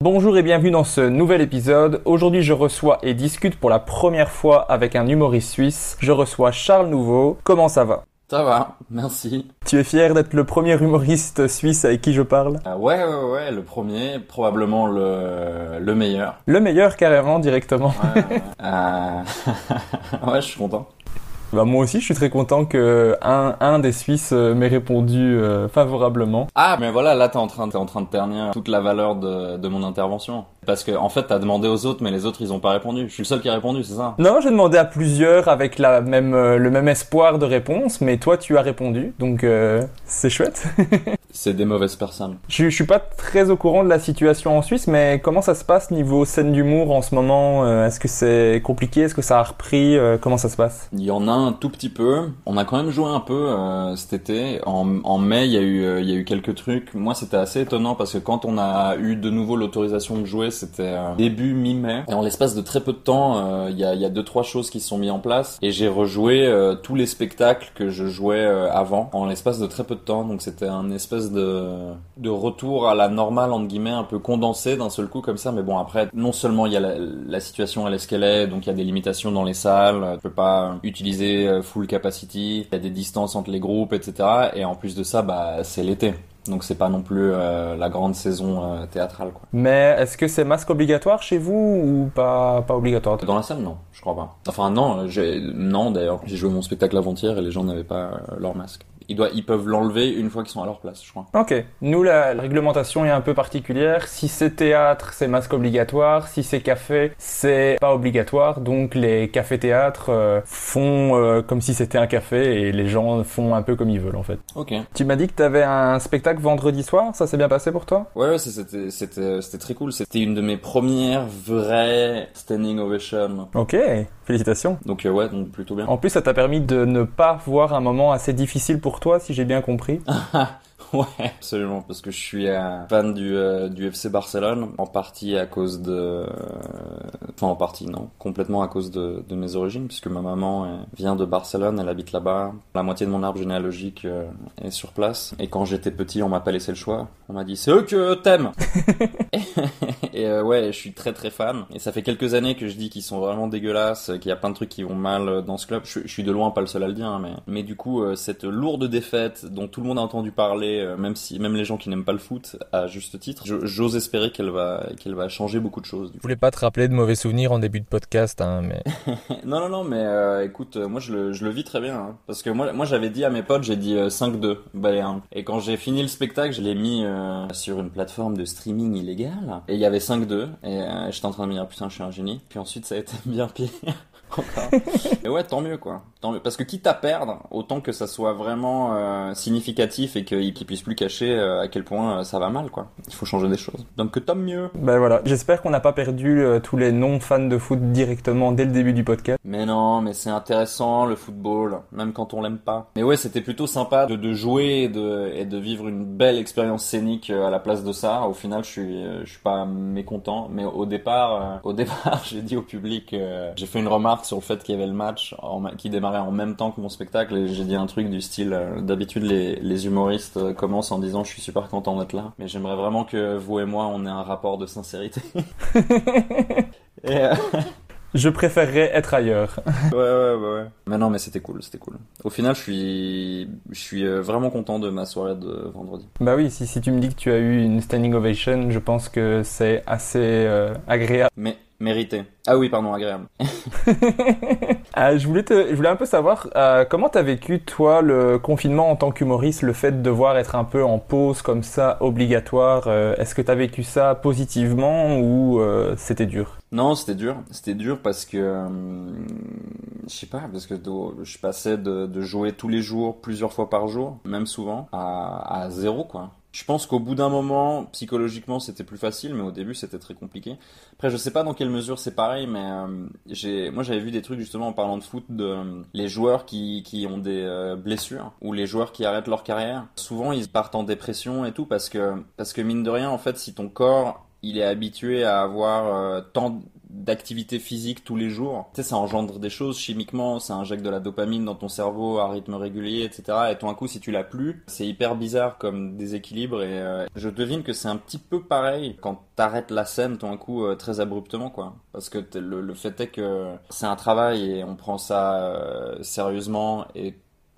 Bonjour et bienvenue dans ce nouvel épisode. Aujourd'hui, je reçois et discute pour la première fois avec un humoriste suisse. Je reçois Charles Nouveau. Comment ça va? Ça va, merci. Tu es fier d'être le premier humoriste suisse avec qui je parle? Ah ouais, ouais, ouais, le premier, probablement le, le meilleur. Le meilleur carrément directement. Ouais, ouais. Euh, ouais, je suis content. Bah, moi aussi, je suis très content que un, un des Suisses euh, m'ait répondu euh, favorablement. Ah, mais voilà, là t'es en train, t'es en train de ternir toute la valeur de, de mon intervention. Parce que en fait, t'as demandé aux autres, mais les autres ils ont pas répondu. Je suis le seul qui a répondu, c'est ça? Non, j'ai demandé à plusieurs avec la même, euh, le même espoir de réponse, mais toi tu as répondu, donc euh, c'est chouette. C'est des mauvaises personnes. je, je suis pas très au courant de la situation en Suisse, mais comment ça se passe niveau scène d'humour en ce moment Euh, Est-ce que c'est compliqué? Est-ce que ça a repris Comment ça se passe? Il y en a un tout petit peu. On a quand même joué un peu cet été. En, en mai, il y a eu, il y a eu quelques trucs. Moi, c'était assez étonnant parce que quand on a eu de nouveau l'autorisation de jouer, c'était euh, début mi-mai. Et en l'espace de très peu de temps, euh, il y a, y a deux trois choses qui sont mis en place. Et j'ai rejoué euh, tous les spectacles que je jouais avant en l'espace de très peu de temps. Donc c'était un espèce de de retour à la normale entre guillemets, un peu condensé d'un seul coup comme ça. Mais bon, après, non seulement il y a la, la situation elle est ce qu'elle est, donc il y a des limitations dans les salles. Tu peux pas utiliser full capacity. Il y a des distances entre les groupes, etc. Et en plus de ça, bah c'est l'été. Donc c'est pas non plus euh, la grande saison euh, théâtrale quoi. Mais est-ce que c'est masque obligatoire chez vous ou pas, pas obligatoire? Dans la salle non, je crois pas. Enfin non, non d'ailleurs, j'ai joué mon spectacle avant-hier et les gens n'avaient pas euh, leur masque. Ils doivent ils peuvent l'enlever une fois qu'ils sont à leur place, je crois. Ok. Nous, la, la réglementation est un peu particulière. Si c'est théâtre, c'est masque obligatoire. Si c'est café, c'est pas obligatoire. Donc les cafés-théâtres euh, font euh, comme si c'était un café et les gens font un peu comme ils veulent en fait. OK. Tu m'as dit que t'avais un spectacle vendredi soir. Ça s'est bien passé pour toi? Ouais, ouais, c'était c'était c'était très cool, c'était une de mes premières vraies standing ovation. Ok. Félicitations. Donc euh, ouais, donc plutôt bien. En plus, ça t'a permis de ne pas voir un moment assez difficile pour toi, si j'ai bien compris. Ouais, absolument, parce que je suis fan du, euh, du FC Barcelone, en partie à cause de... euh, Enfin, en partie, non, complètement à cause de, de mes origines, puisque ma maman euh, vient de Barcelone, elle habite là-bas, la moitié de mon arbre généalogique euh, est sur place, et quand j'étais petit, on m'a pas laissé le choix, on m'a dit « c'est eux que t'aimes !» Et ouais, je suis très très fan, et ça fait quelques années que je dis qu'ils sont vraiment dégueulasses, qu'il y a plein de trucs qui vont mal dans ce club, je, je suis de loin pas le seul à le dire, hein, mais, mais du coup, cette lourde défaite dont tout le monde a entendu parler, euh, même si même les gens qui n'aiment pas le foot, à juste titre, j'ose espérer qu'elle va qu'elle va changer beaucoup de choses. Je voulais pas te rappeler de mauvais souvenirs en début de podcast, hein, mais. non non non, mais euh, écoute, euh, moi je le, je le vis très bien, hein, parce que moi moi j'avais dit à mes potes, j'ai dit euh, 5-2, Bayern, et quand j'ai fini le spectacle, je l'ai mis euh, sur une plateforme de streaming illégal, et il y avait 5-2, et euh, j'étais en train de me dire putain je suis un génie, puis ensuite ça a été bien pire. Mais ouais, tant mieux quoi. Tant mieux. Parce que quitte à perdre, autant que ça soit vraiment euh, significatif et qu'ils puissent plus cacher euh, à quel point euh, ça va mal, quoi. Il faut changer des choses. Donc que tant mieux. Ben voilà, j'espère qu'on n'a pas perdu tous les non-fans de foot directement dès le début du podcast. Mais non, mais c'est intéressant le football, même quand on l'aime pas. Mais ouais, c'était plutôt sympa de, de jouer et de, et de vivre une belle expérience scénique à la place de ça. Au final, je suis, je suis pas mécontent. Mais au départ, au départ, j'ai dit au public, j'ai fait une remarque sur le fait qu'il y avait le match en, qui démarrait en même temps que mon spectacle et j'ai dit un truc du style, d'habitude les, les humoristes commencent en disant je suis super content d'être là, mais j'aimerais vraiment que vous et moi on ait un rapport de sincérité. Euh, je préférerais être ailleurs. ouais, ouais, ouais, Mais non, mais c'était cool, c'était cool. Au final, je suis, je suis euh, vraiment content de ma soirée de vendredi. Bah oui, si, si tu me dis que tu as eu une standing ovation, je pense que c'est assez euh, agréable. Mais Mérité. Ah oui, pardon, agréable. Ah, je, voulais te, je voulais un peu savoir euh, comment t'as vécu, toi, le confinement en tant qu'humoriste, le fait de devoir être un peu en pause comme ça, obligatoire. Euh, Est-ce que t'as vécu ça positivement ou euh, c'était dur? Non, c'était dur. C'était dur parce que, euh, je sais pas, parce que je passais de, de, jouer tous les jours, plusieurs fois par jour, même souvent, à, à zéro, quoi. Je pense qu'au bout d'un moment, psychologiquement, c'était plus facile, mais au début, c'était très compliqué. Après, je sais pas dans quelle mesure c'est pareil, mais euh, j'ai, moi, j'avais vu des trucs justement en parlant de foot de euh, les joueurs qui, qui ont des euh, blessures ou les joueurs qui arrêtent leur carrière. Souvent, ils partent en dépression et tout parce que parce que mine de rien, en fait, si ton corps il est habitué à avoir tant d'activité physique tous les jours, tu sais, ça engendre des choses chimiquement, ça injecte de la dopamine dans ton cerveau à rythme régulier, etc. Et tout d'un coup, si tu l'as plus, c'est hyper bizarre comme déséquilibre. Et euh, je devine que c'est un petit peu pareil quand t'arrêtes la scène tout d'un coup euh, très abruptement, quoi. Parce que le, le, fait est que c'est un travail et on prend ça euh, sérieusement et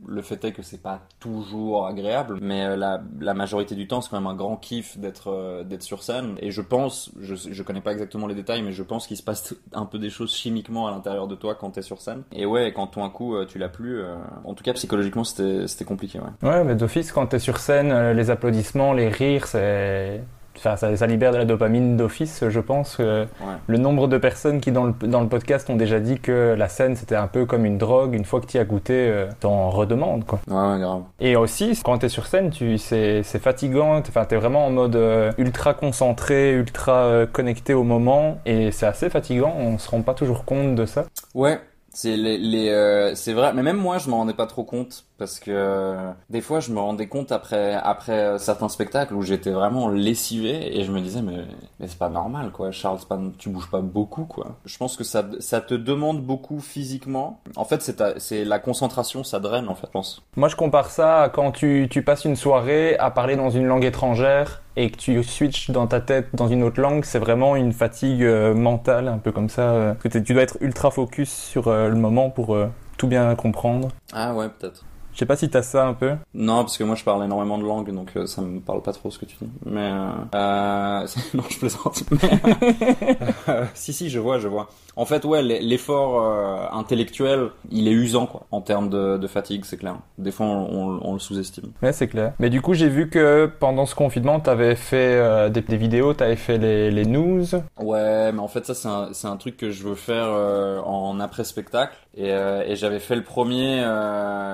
le fait est que c'est pas toujours agréable, mais euh, la, la majorité du temps, c'est quand même un grand kiff d'être euh, d'être sur scène. Et je pense, je, je connais pas exactement les détails, mais je pense qu'il se passe un peu des choses chimiquement à l'intérieur de toi quand t'es sur scène. Et ouais, quand tout un coup euh, tu l'as plus, en tout cas psychologiquement c'était c'était compliqué. Ouais. Ouais, mais d'office quand t'es sur scène, les applaudissements, les rires, c'est Enfin, ça, ça, libère de la dopamine d'office, je pense. Ouais. Le nombre de personnes qui, dans le, dans le podcast, ont déjà dit que la scène, c'était un peu comme une drogue. Une fois que tu as goûté, euh, t'en redemandes, quoi. Ouais, grave. Et aussi, quand t'es sur scène, tu, c'est, c'est fatigant. Enfin, t'es vraiment en mode euh, ultra concentré, ultra euh, connecté au moment. Et c'est assez fatigant. On se rend pas toujours compte de ça. Ouais. C'est les, les euh, c'est vrai, mais même moi je m'en rendais pas trop compte parce que euh, des fois je me rendais compte après après euh, certains spectacles où j'étais vraiment lessivé et je me disais mais mais c'est pas normal quoi Charles pas, tu bouges pas beaucoup quoi. Je pense que ça ça te demande beaucoup physiquement. En fait c'est c'est la concentration ça draine en fait je pense. Moi je compare ça à quand tu tu passes une soirée à parler dans une langue étrangère et que tu switches dans ta tête dans une autre langue, c'est vraiment une fatigue euh, mentale, un peu comme ça. Euh, que tu dois être ultra focus sur euh, le moment pour tout bien comprendre. Ah ouais, peut-être. Je sais pas si t'as ça un peu. Non, parce que moi je parle énormément de langues, donc euh, ça me parle pas trop ce que tu dis. Mais euh, non, je plaisante. Mais, si si, je vois, je vois. En fait, ouais, l'effort euh, intellectuel, il est usant quoi, en termes de, de fatigue, c'est clair. Des fois, on, on, on le sous-estime. Ouais, c'est clair. Mais du coup, j'ai vu que pendant ce confinement, t'avais fait euh, des, des, vidéos, t'avais fait les, les news. Ouais, mais en fait, ça c'est un, truc que je veux faire euh, en après spectacle. Et, et j'avais fait le premier.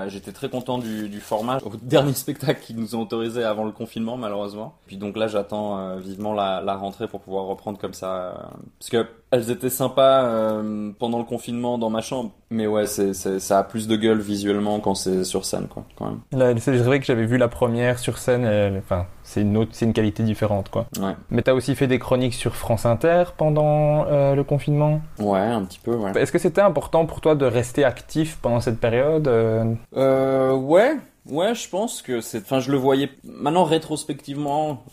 J'étais très content du, du, format. Au dernier spectacle qu'ils nous ont autorisé avant le confinement, malheureusement. Puis donc là, j'attends vivement la, la rentrée pour pouvoir reprendre comme ça, parce que elles étaient sympas euh, pendant le confinement dans ma chambre. Mais ouais, c'est, c'est, ça a plus de gueule visuellement quand c'est sur scène, quoi, quand même. Là, c'est vrai que j'avais vu la première sur scène, enfin, c'est une autre, c'est une qualité différente, quoi. Ouais. Mais t'as aussi fait des chroniques sur France Inter pendant euh, le confinement? Ouais, un petit peu, ouais. Est-ce que c'était important pour toi de rester actif pendant cette période euh... euh ouais. Ouais, je pense que c'est. Enfin, je le voyais. Maintenant, rétrospectivement,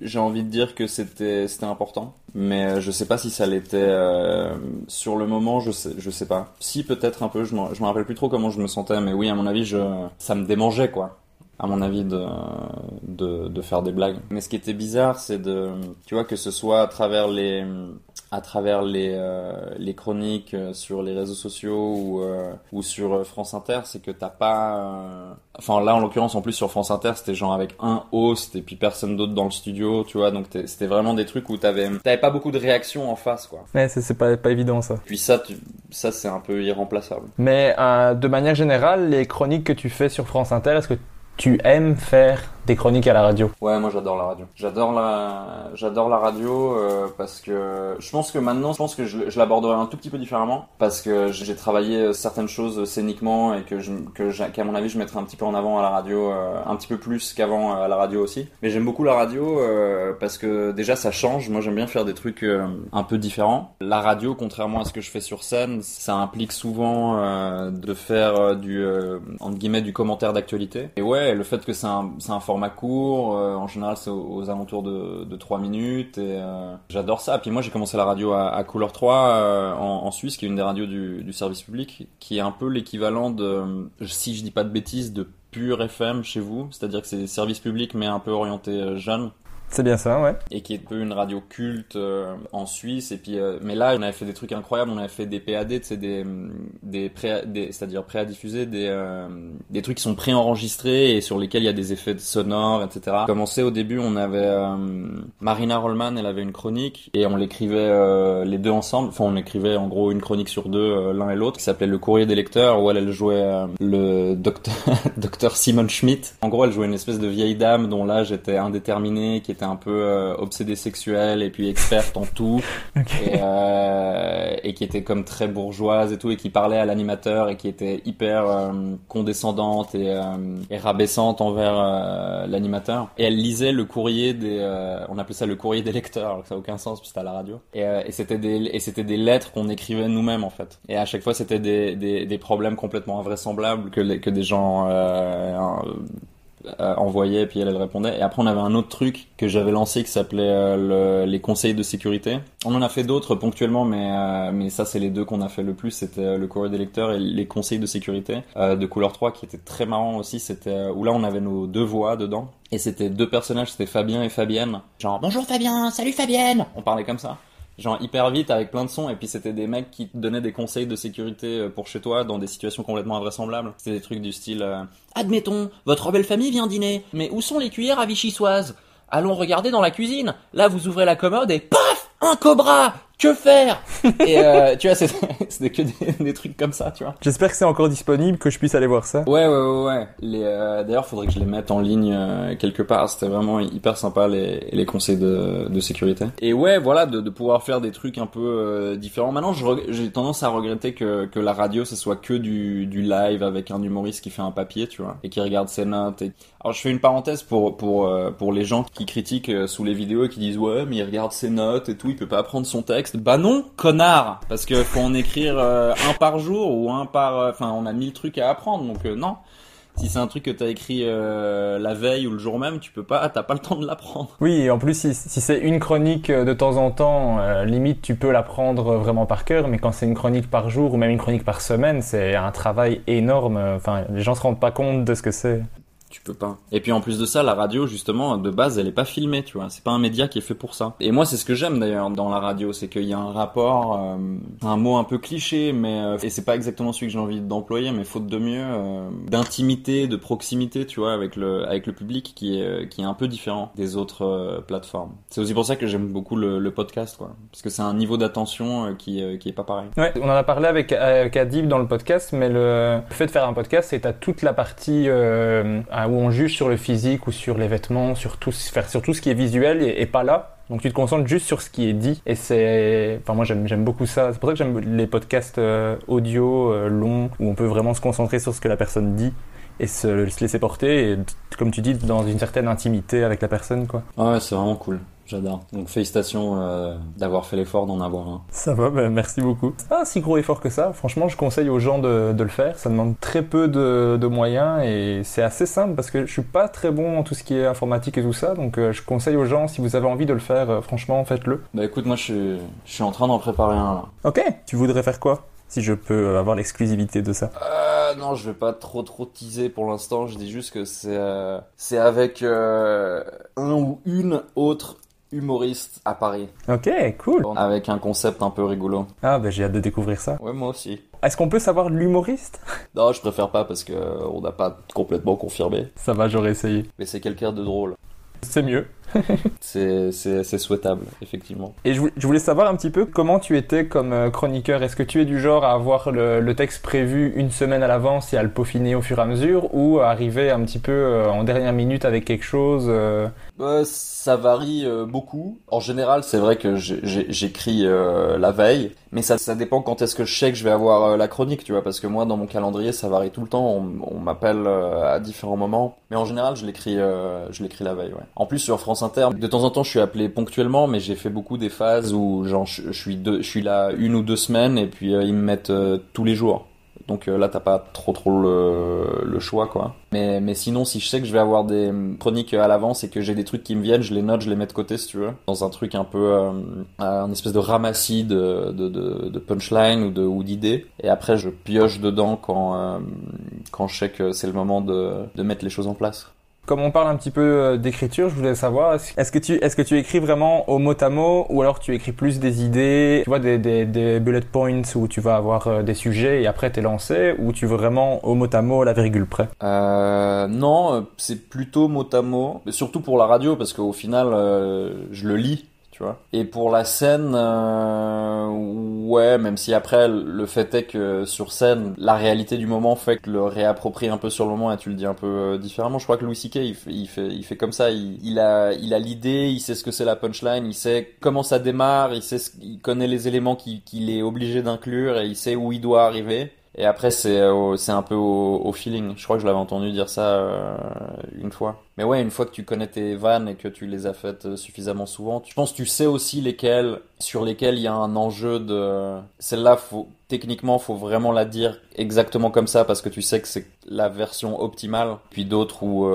j'ai envie de dire que c'était c'était important, mais je sais pas si ça l'était euh... sur le moment. Je sais je sais pas. Si peut-être un peu. Je me rappelle plus trop comment je me sentais, mais oui, à mon avis, je ça me démangeait quoi. À mon avis, de, de, de faire des blagues. Mais ce qui était bizarre, c'est de, tu vois, que ce soit à travers les, à travers les, euh, les chroniques sur les réseaux sociaux ou, euh, ou sur France Inter, c'est que t'as pas... Euh... Enfin là, en l'occurrence, en plus sur France Inter, c'était genre avec un host et puis personne d'autre dans le studio, tu vois, donc c'était vraiment des trucs où t'avais pas beaucoup de réactions en face, quoi. Ouais, c'est pas, pas évident ça. Puis ça, tu, ça c'est un peu irremplaçable. Mais euh, de manière générale, les chroniques que tu fais sur France Inter, est-ce que tu aimes faire des chroniques à la radio Ouais, moi j'adore la radio. J'adore la, j'adore la radio euh, parce que je pense que maintenant, je pense que je, l'aborderai un tout petit peu différemment parce que j'ai travaillé certaines choses scéniquement et que je, que qu'à mon avis je mettrai un petit peu en avant à la radio, euh, un petit peu plus qu'avant à la radio aussi. Mais j'aime beaucoup la radio euh, parce que déjà ça change. Moi j'aime bien faire des trucs euh, un peu différents. La radio, contrairement à ce que je fais sur scène, ça implique souvent euh, de faire euh, du euh, entre guillemets du commentaire d'actualité. Et ouais, le fait que c'est un, c'est un format court, euh, en général c'est aux, alentours de, de 3 minutes et euh, j'adore ça. Puis moi j'ai commencé la radio à, Couleur 3 euh, en, Suisse, qui est une des radios du, service public, qui est un peu l'équivalent de, si je dis pas de bêtises, de pur FM chez vous, c'est-à-dire que c'est service public mais un peu orienté euh, jeune C'est bien ça, ouais. et qui est un peu une radio culte euh, en Suisse. Et puis euh, mais là on avait fait des trucs incroyables. On avait fait des PAD sais des des, pré c'est-à-dire prêts à diffuser des euh, des trucs qui sont préenregistrés et sur lesquels il y a des effets sonores etc commencé au début on avait Marina Rollman elle avait une chronique et on l'écrivait les deux ensemble. Enfin on écrivait en gros une chronique sur deux l'un et l'autre qui s'appelait le courrier des lecteurs où elle jouait le docteur docteur Simon Schmidt. En gros elle jouait une espèce de vieille dame dont l'âge était indéterminé qui était un peu euh, obsédée sexuelle et puis experte en tout. Et, euh, et qui était comme très bourgeoise et tout et qui parlait à l'animateur et qui était hyper euh, condescendante et, et rabaissante envers l'animateur. Et elle lisait le courrier des on appelait ça le courrier des lecteurs alors que ça n'a aucun sens puis c'était à la radio. Et, et c'était des et c'était des lettres qu'on écrivait nous-mêmes en fait. Et à chaque fois c'était des, des, des problèmes complètement invraisemblables que les, que des gens envoyait puis elle, elle répondait. Et après on avait un autre truc que j'avais lancé qui s'appelait euh, le- les conseils de sécurité. On en a fait d'autres ponctuellement mais euh, mais ça c'est les deux qu'on a fait le plus. C'était euh, le courrier des lecteurs et les conseils de sécurité euh, de couleur 3 qui était très marrant aussi. C'était euh, où là on avait nos deux voix dedans. Et c'était deux personnages c'était Fabien et Fabienne. Genre bonjour Fabien salut Fabienne! On parlait comme ça genre hyper vite avec plein de sons et puis c'était des mecs qui te donnaient des conseils de sécurité euh, pour chez toi dans des situations complètement invraisemblables. C'était des trucs du style euh, admettons votre belle famille vient dîner. Mais où sont les cuillères à vichysoise? Allons regarder dans la cuisine. Là vous ouvrez la commode et paf! Un cobra que faire? Et euh, tu vois c'est- c'était que des, des trucs comme ça tu vois J'espère que c'est encore disponible, que je puisse aller voir ça. Ouais, ouais, ouais, ouais. Les, euh, d'ailleurs, faudrait que je les mette en ligne euh, quelque part. C'était vraiment hyper sympa les, les conseils de, de sécurité. Et ouais, voilà, de, de pouvoir faire des trucs un peu euh, différents. Maintenant, je reg- j'ai tendance à regretter que, que la radio, ce soit que du, du live avec un humoriste qui fait un papier, tu vois, et qui regarde ses notes. Et... Alors, je fais une parenthèse pour pour euh, pour les gens qui critiquent euh, sous les vidéos et qui disent ouais, mais il regarde ses notes et tout, il peut pas apprendre son texte. Bah non, connard, parce que faut en écrire euh, un par jour ou un par. euh, Enfin, on a mille trucs à apprendre, donc euh, non. Si c'est un truc que t'as écrit la veille ou le jour même, tu peux pas, t'as pas le temps de l'apprendre. Oui, en plus, si, c'est une chronique de temps en temps, limite, tu peux l'apprendre vraiment par cœur, mais quand c'est une chronique par jour ou même une chronique par semaine, c'est un travail énorme. Enfin, les gens se rendent pas compte de ce que c'est. Tu peux pas. Et puis en plus de ça, la radio, justement, de base, elle est pas filmée, tu vois. C'est pas un média qui est fait pour ça. Et moi, c'est ce que j'aime d'ailleurs dans la radio, c'est qu'il y a un rapport, euh, un mot un peu cliché, mais euh, et c'est pas exactement celui que j'ai envie d'employer, mais faute de mieux, euh, d'intimité, de proximité, tu vois, avec le avec le public qui est euh, qui est un peu différent des autres plateformes. C'est aussi pour ça que j'aime beaucoup le, podcast, quoi, parce que c'est un niveau d'attention qui qui est pas pareil. Ouais, on en a parlé avec, avec Adib dans le podcast, mais le, fait de faire un podcast, c'est à toute la partie où on juge sur le physique ou sur les vêtements, sur tout, ce qui est visuel et, pas là. Donc tu te concentres juste sur ce qui est dit et c'est, enfin moi j'aime beaucoup ça. C'est pour ça que j'aime les podcasts euh, audio euh, longs où on peut vraiment se concentrer sur ce que la personne dit et se, se laisser porter et comme tu dis dans une certaine intimité avec la personne quoi. Ah ouais, c'est vraiment cool. J'adore. Donc félicitations euh, d'avoir fait l'effort d'en avoir un. Ça va, ben merci beaucoup. C'est pas un si gros effort que ça. Franchement, je conseille aux gens de, de le faire. Ça demande très peu de, de moyens et c'est assez simple parce que je suis pas très bon en tout ce qui est informatique et tout ça. Donc euh, je conseille aux gens, si vous avez envie de le faire, euh, franchement, faites-le. Bah écoute, moi je suis, je suis en train d'en préparer un là. Ok. Tu voudrais faire quoi Si je peux avoir l'exclusivité de ça? Euh, non, je vais pas trop trop teaser pour l'instant. Je dis juste que c'est euh, c'est avec euh, un ou une autre humoriste à Paris, Ok, cool. avec un concept un peu rigolo. Ah, ben j'ai hâte de découvrir ça. Ouais, moi aussi. Est-ce qu'on peut savoir l'humoriste? Non, je préfère pas parce que euh, on n'a pas complètement confirmé. Ça va, j'aurais essayé. Mais c'est quelqu'un de drôle. C'est mieux. c'est souhaitable effectivement. Et je, vou- je voulais savoir un petit peu comment tu étais comme euh, chroniqueur. Est-ce que tu es du genre à avoir le, le texte prévu une semaine à l'avance et à le peaufiner au fur et à mesure ou à arriver un petit peu euh, en dernière minute avec quelque chose euh, Euh, ça varie euh, beaucoup. En général, c'est vrai que j'écris euh, la veille, mais ça, ça dépend quand est-ce que je sais que je vais avoir euh, la chronique, tu vois, parce que moi, dans mon calendrier, ça varie tout le temps. On, on m'appelle à différents moments, mais en général, je l'écris, je l'écris la veille. Ouais. En plus, sur France Inter, de temps en temps, je suis appelé ponctuellement, mais j'ai fait beaucoup des phases où, genre, je, suis je suis là une ou deux semaines, et puis euh, ils me mettent euh, tous les jours. Donc euh, là, t'as pas trop trop le, choix, quoi. Mais, mais sinon, si je sais que je vais avoir des hum, chroniques à l'avance et que j'ai des trucs qui me viennent, je les note, je les mets de côté, si tu veux. Dans un truc un peu, euh, un espèce de ramassis de, de, punchline ou ou d'idées. Et après, je pioche dedans quand, quand je sais que c'est le moment de, de mettre les choses en place. Comme on parle un petit peu euh, d'écriture, je voulais savoir, est-ce que tu, est-ce que tu écris vraiment au mot à mot ou alors tu écris plus des idées, tu vois, des, bullet points où tu vas avoir euh, des sujets et après t'es lancé ou tu veux vraiment au mot à mot la virgule près? Euh, non, c'est plutôt mot à mot, surtout pour la radio parce qu'au final, je le lis, tu vois. Et pour la scène, euh, ouais, même si après le fait est que sur scène, la réalité du moment fait que le réapproprie un peu sur le moment et tu le dis un peu euh, différemment. Je crois que Louis C.K. il il fait, il fait comme ça. Il, a, il a l'idée, il sait ce que c'est la punchline, il sait comment ça démarre, il sait, ce- il connaît les éléments qu'il est obligé d'inclure et il sait où il doit arriver. Et après, c'est euh, un peu au, feeling. Je crois que je l'avais entendu dire ça euh, une fois. Mais ouais, une fois que tu connais tes vannes et que tu les as faites euh, suffisamment souvent, tu- je pense que tu sais aussi lesquelles, sur lesquelles il y a un enjeu de... Celle-là, faut, techniquement, faut vraiment la dire exactement comme ça parce que tu sais que c'est la version optimale. Puis d'autres où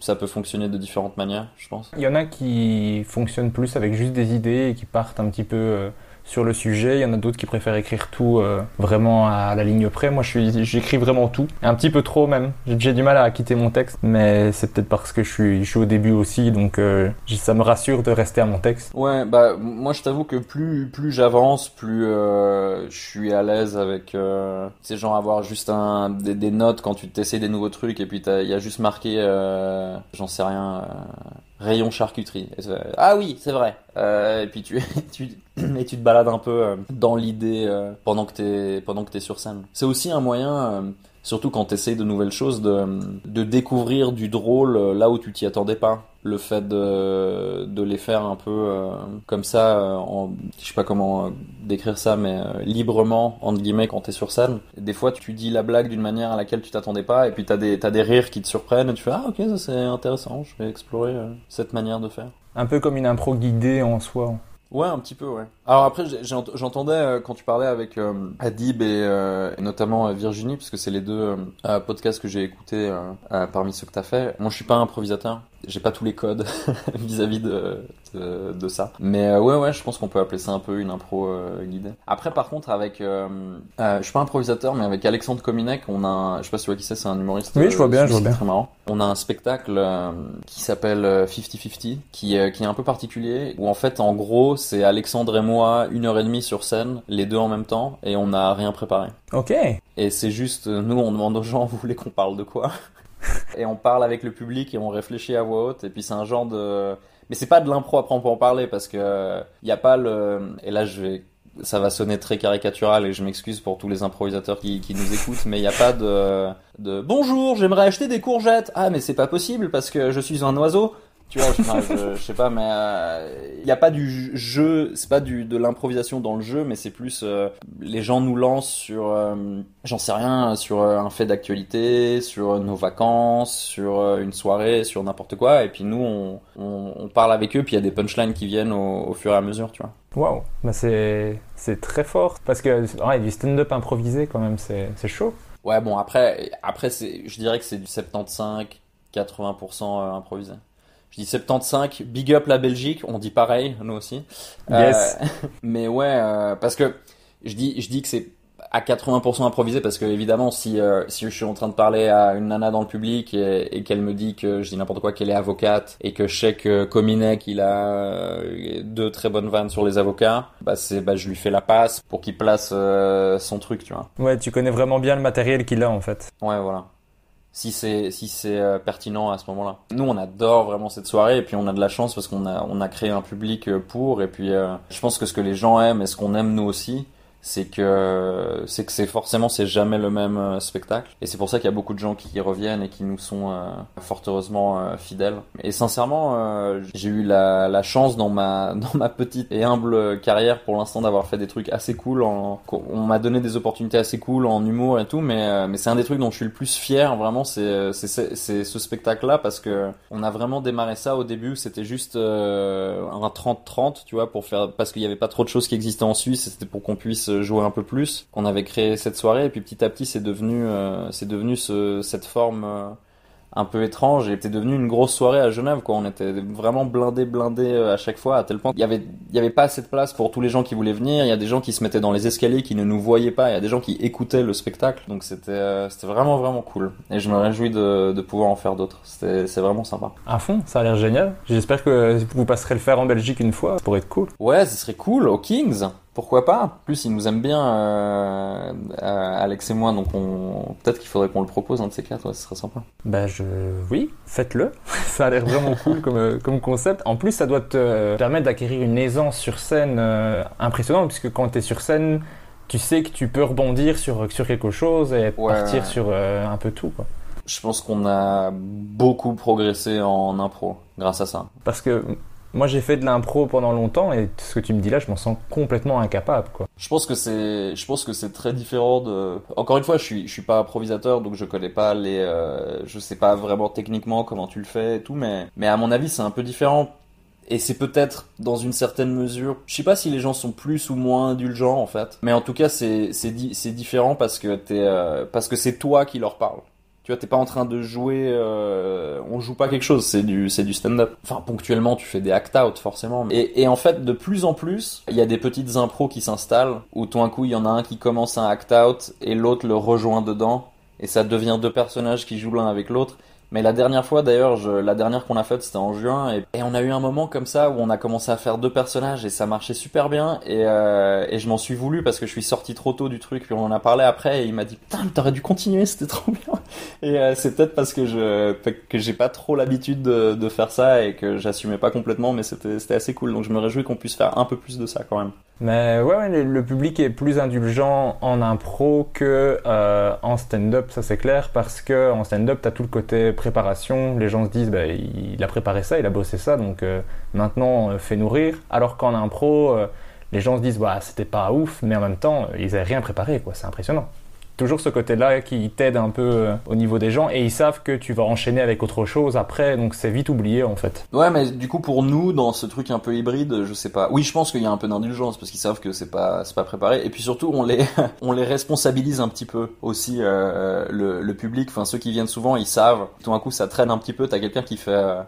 ça peut fonctionner de différentes manières, je pense. Il y en a qui fonctionnent plus avec juste des idées et qui partent un petit peu sur le sujet. Il y en a d'autres qui préfèrent écrire tout euh, vraiment à la ligne près. Moi, j'écris vraiment tout, un petit peu trop même. J'ai, du mal à quitter mon texte, mais c'est peut-être parce que je suis, je suis au début aussi, donc euh, ça me rassure de rester à mon texte. Ouais, bah moi je t'avoue que plus plus j'avance, plus euh, je suis à l'aise avec euh, ces gens avoir juste un des, des notes quand tu t'essayes des nouveaux trucs et puis il y a juste marqué euh, j'en sais rien euh, rayon charcuterie. Ah oui, c'est vrai. Euh, et puis tu tu et tu te balades un peu euh, dans l'idée euh, pendant que t'es pendant que t'es sur scène. C'est aussi un moyen Surtout quand tu essayes de nouvelles choses, de, de découvrir du drôle euh, là où tu t'y attendais pas. Le fait de, de les faire un peu euh, comme ça, euh, en, je sais pas comment décrire ça, mais euh, librement, entre guillemets, quand t'es sur scène. Des fois, tu dis la blague d'une manière à laquelle tu t'attendais pas, et puis t'as des, t'as des rires qui te surprennent, et tu fais Ah ok, ça c'est intéressant, je vais explorer euh, cette manière de faire. Un peu comme une impro guidée en soi. Ouais, un petit peu, ouais. Alors après, j'entendais euh, quand tu parlais avec euh, Adib et, euh, et notamment Virginie, parce que c'est les deux podcasts que j'ai écoutés parmi ceux que t'as fait. Moi, je suis pas improvisateur. J'ai pas tous les codes vis-à-vis de, de, de ça. Mais euh, ouais, ouais, je pense qu'on peut appeler ça un peu une impro euh, guidée. Après, par contre, avec... Euh, je suis pas improvisateur, mais avec Alexandre Kominek, on a... un- je sais pas si tu vois qui c'est, c'est un humoriste. Oui, je vois bien, je vois bien. Très marrant. On a un spectacle qui s'appelle euh, 50-50, qui, qui est un peu particulier, où en fait, en gros, c'est Alexandre et moi, une heure et demie sur scène, les deux en même temps, et on n'a rien préparé. Ok. Et c'est juste, euh, nous, on demande aux gens, vous voulez qu'on parle de quoi? Et on parle avec le public et on réfléchit à voix haute, et puis c'est un genre de... Mais c'est pas de l'impro à prendre pour en parler, parce que il y a pas le... Et là, je vais... Ça va sonner très caricatural et je m'excuse pour tous les improvisateurs qui, qui nous écoutent, mais il n'y a pas de, de bonjour, j'aimerais acheter des courgettes. Ah, mais c'est pas possible parce que je suis un oiseau. Tu vois, je, enfin, je, je sais pas, mais il n'y a pas du jeu, c'est pas du de l'improvisation dans le jeu, mais c'est plus euh, les gens nous lancent sur, euh, j'en sais rien, sur euh, un fait d'actualité, sur nos vacances, sur euh, une soirée, sur n'importe quoi, et puis nous on, on, on parle avec eux, puis il y a des punchlines qui viennent au, au fur et à mesure, tu vois. Waouh. Bah c'est, c'est très fort parce que ouais, du stand-up improvisé quand même, c'est, c'est chaud. Ouais, bon après, après c'est, je dirais que c'est du 75, 80% improvisé. Je dis 75, big up la Belgique, on dit pareil, nous aussi. Yes. Euh, mais ouais, euh, parce que je dis, je dis que c'est à 80% improvisé parce que évidemment si euh, si je suis en train de parler à une nana dans le public et, et qu'elle me dit que je dis n'importe quoi qu'elle est avocate et que je sais que Cominec il a euh, deux très bonnes vannes sur les avocats bah c'est bah je lui fais la passe pour qu'il place euh, son truc tu vois Ouais, tu connais vraiment bien le matériel qu'il a en fait. ouais voilà si c'est si c'est euh, pertinent à ce moment-là. Nous, on adore vraiment cette soirée et puis on a de la chance parce qu'on a on a créé un public euh, pour et puis euh, je pense que ce que les gens aiment et ce qu'on aime nous aussi, c'est que c'est que c'est forcément c'est jamais le même euh, spectacle. Et c'est pour ça qu'il y a beaucoup de gens qui y reviennent et qui nous sont euh, fort heureusement euh, fidèles. Et sincèrement euh, j'ai eu la, la chance dans ma dans ma petite et humble carrière pour l'instant d'avoir fait des trucs assez cool en on m'a donné des opportunités assez cool en humour et tout mais euh, mais c'est un des trucs dont je suis le plus fier vraiment c'est c'est c'est c'est ce spectacle là parce que on a vraiment démarré ça au début c'était juste euh, un 30-30 tu vois pour faire parce qu'il y avait pas trop de choses qui existaient en Suisse c'était pour qu'on puisse jouer un peu plus qu'on avait créé cette soirée et puis petit à petit c'est devenu euh, c'est devenu ce, cette forme euh, un peu étrange et c'était devenu une grosse soirée à Genève quoi. On était vraiment blindé blindé euh, à chaque fois à tel point qu'il y avait il y avait pas assez de place pour tous les gens qui voulaient venir. Il y a des gens qui se mettaient dans les escaliers qui ne nous voyaient pas. Il y a des gens qui écoutaient le spectacle. Donc c'était c'était vraiment vraiment cool. Et je me réjouis de, de pouvoir en faire d'autres. C'était c'est vraiment sympa. À fond, ça a l'air génial. J'espère que vous passerez le faire en Belgique une fois, ça pourrait être cool. Ouais, ce serait cool au Kings. Pourquoi pas? En plus, ils nous aiment bien, euh, euh, Alex et moi, donc on... peut-être qu'il faudrait qu'on le propose, un de ces quatre, ouais, ce serait sympa. Bah je... Oui, faites-le. ça a l'air vraiment cool comme, euh, comme concept. En plus, ça doit te permettre d'acquérir une aisance sur scène euh, impressionnante, puisque quand tu es sur scène, tu sais que tu peux rebondir sur, sur quelque chose et Ouais. partir sur un peu tout. Quoi. Je pense qu'on a beaucoup progressé en impro grâce à ça. Parce que moi, j'ai fait de l'impro pendant longtemps, et ce que tu me dis là, je m'en sens complètement incapable. Quoi. Je pense que c'est, je pense que c'est très différent de. Encore une fois, je suis, je suis pas improvisateur, donc je connais pas les, euh, je sais pas vraiment techniquement comment tu le fais et tout, mais, mais à mon avis, c'est un peu différent. Et c'est peut-être dans une certaine mesure. Je sais pas si les gens sont plus ou moins indulgents en fait, mais en tout cas, c'est, c'est, di- différent parce que t'es, euh, parce que c'est toi qui leur parle. Tu vois, t'es pas en train de jouer, euh, on joue pas quelque chose, c'est du, c'est du stand-up. Enfin, ponctuellement, tu fais des act-out, forcément. Et, et en fait, de plus en plus, il y a des petites impros qui s'installent, où tout d'un coup, il y en a un qui commence un act-out, et l'autre le rejoint dedans, et ça devient deux personnages qui jouent l'un avec l'autre. Mais la dernière fois, d'ailleurs, la dernière qu'on a faite, c'était en juin, et, on a eu un moment comme ça où on a commencé à faire deux personnages et ça marchait super bien. Et, euh, et je m'en suis voulu parce que je suis sorti trop tôt du truc, puis on en a parlé après, et il m'a dit putain, t'aurais dû continuer, c'était trop bien. Et euh, c'est peut-être parce que je j'ai pas trop l'habitude de, faire ça et que j'assumais pas complètement, mais c'était assez cool. Donc je me réjouis qu'on puisse faire un peu plus de ça quand même. Mais ouais, le, public est plus indulgent en impro que euh, en stand-up, ça c'est clair, parce que en stand-up, t'as tout le côté préparation. Les gens se disent, bah, il, a préparé ça, il a bossé ça, donc euh, maintenant euh, fais nourrir. Alors qu'en impro, euh, les gens se disent, bah, c'était pas ouf, mais en même temps, ils avaient rien préparé, quoi. C'est impressionnant. Toujours ce côté-là qui t'aide un peu euh, au niveau des gens, et ils savent que tu vas enchaîner avec autre chose après, donc c'est vite oublié en fait. Ouais, mais du coup pour nous dans ce truc un peu hybride, je sais pas. Oui, je pense qu'il y a un peu d'indulgence parce qu'ils savent que c'est pas pas préparé et puis surtout on les on les responsabilise un petit peu aussi euh, le public, enfin ceux qui viennent souvent, ils savent. Tout d'un coup ça traîne un petit peu, t'as quelqu'un qui fait euh,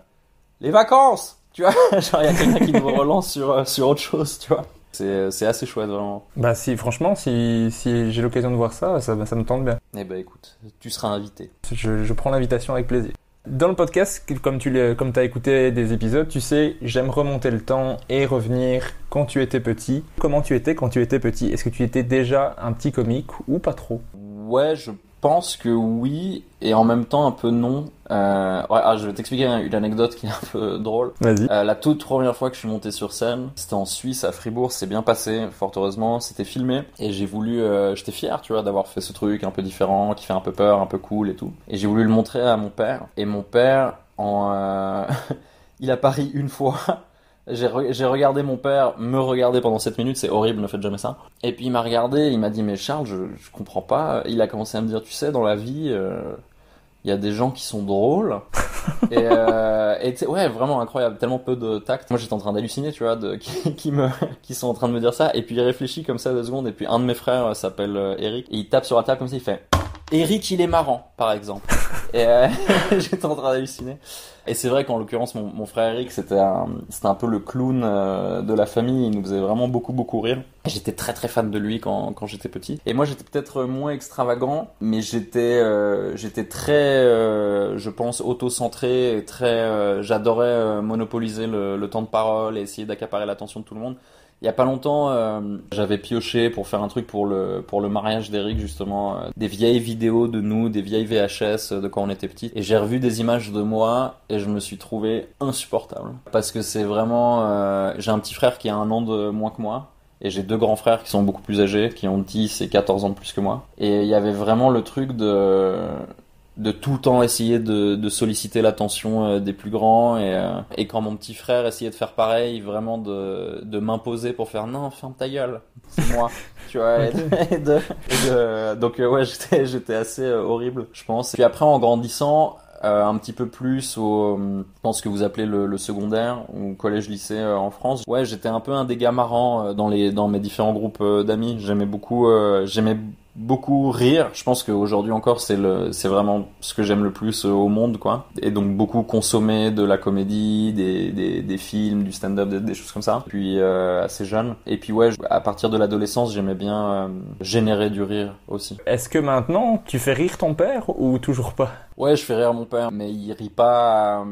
les vacances, tu vois Genre il y a quelqu'un qui nous relance sur sur autre chose, tu vois. C'est c'est assez chouette vraiment. Bah si, franchement, si, si j'ai l'occasion de voir ça, ça, ça me tente bien. Eh ben écoute, tu seras invité. Je, je prends l'invitation avec plaisir. Dans le podcast, comme tu comme as écouté des épisodes, tu sais, j'aime remonter le temps et revenir quand tu étais petit. Comment tu étais quand tu étais petit? Est-ce que tu étais déjà un petit comique ou pas trop? Ouais, je pense que oui, et en même temps un peu non. Euh, ouais, ah, je vais t'expliquer une anecdote qui est un peu drôle. Vas-y. Euh, la toute première fois que je suis monté sur scène, c'était en Suisse, à Fribourg, c'est bien passé, fort heureusement, c'était filmé, et j'ai voulu, euh, j'étais fier, tu vois, d'avoir fait ce truc un peu différent, qui fait un peu peur, un peu cool et tout. Et j'ai voulu le montrer à mon père, et mon père, en, euh, il a pari une fois. J'ai re- j'ai regardé mon père me regarder pendant 7 minutes, c'est horrible, ne faites jamais ça. Et puis il m'a regardé, il m'a dit mais Charles, je, je comprends pas. Il a commencé à me dire, tu sais, dans la vie, euh, il y a des gens qui sont drôles. et euh, et ouais, vraiment incroyable, tellement peu de tact. Moi j'étais en train d'halluciner, tu vois, de, qui, qui me, qui sont en train de me dire ça. Et puis il réfléchit comme ça deux secondes. Et puis un de mes frères s'appelle euh, Eric, et il tape sur la table comme ça, il fait. Eric, il est marrant, par exemple. Et euh, j'étais en train d'halluciner. Et c'est vrai qu'en l'occurrence, mon, mon frère Eric, c'était un, c'était un peu le clown euh, de la famille. Il nous faisait vraiment beaucoup, beaucoup rire. J'étais très, très fan de lui quand, quand j'étais petit. Et moi, j'étais peut-être moins extravagant, mais j'étais, euh, j'étais très, je pense, auto-centré et très, j'adorais monopoliser le, le temps de parole et essayer d'accaparer l'attention de tout le monde. Il y a pas longtemps, euh, j'avais pioché pour faire un truc pour le pour le mariage d'Eric justement, euh, des vieilles vidéos de nous, des vieilles VHS de quand on était petit. Et j'ai revu des images de moi et je me suis trouvé insupportable. Parce que c'est vraiment... euh, j'ai un petit frère qui a un an de moins que moi. Et j'ai deux grands frères qui sont beaucoup plus âgés, qui ont 10 et 14 ans de plus que moi. Et il y avait vraiment le truc de de tout le temps essayer de, de solliciter l'attention euh, des plus grands et, euh, et quand mon petit frère essayait de faire pareil, vraiment de, de m'imposer pour faire non, ferme ta gueule, c'est moi, tu vois. et de- et de- de- donc euh, ouais, j'étais j'étais assez euh, horrible, je pense. Puis après en grandissant, euh, un petit peu plus au, euh, je pense que vous appelez le, le secondaire ou collège-lycée euh, en France. Ouais, j'étais un peu un des gars marrants euh, dans les dans mes différents groupes euh, d'amis. J'aimais beaucoup, euh, j'aimais beaucoup rire. Je pense qu'aujourd'hui encore, c'est le, c'est vraiment ce que j'aime le plus euh, au monde, quoi. Et donc beaucoup consommer de la comédie, des, des, des films, du stand-up, des, des choses comme ça. Puis euh, assez jeune. Et puis ouais, à partir de l'adolescence, j'aimais bien euh, générer du rire aussi. Est-ce que maintenant, tu fais rire ton père ou toujours pas? Ouais, je fais rire mon père, mais il rit pas à,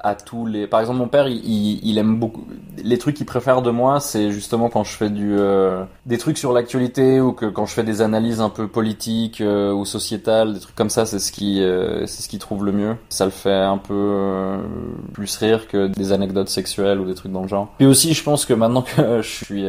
à tous les. Par exemple, mon père, il, aime beaucoup. Les trucs qu'il préfère de moi, c'est justement quand je fais du euh, des trucs sur l'actualité ou que quand je fais des analyses un peu politiques euh, ou sociétales, des trucs comme ça, c'est ce qui euh, ce qu'il trouve le mieux. Ça le fait un peu plus rire que des anecdotes sexuelles ou des trucs dans le genre. Puis aussi, je pense que maintenant que je suis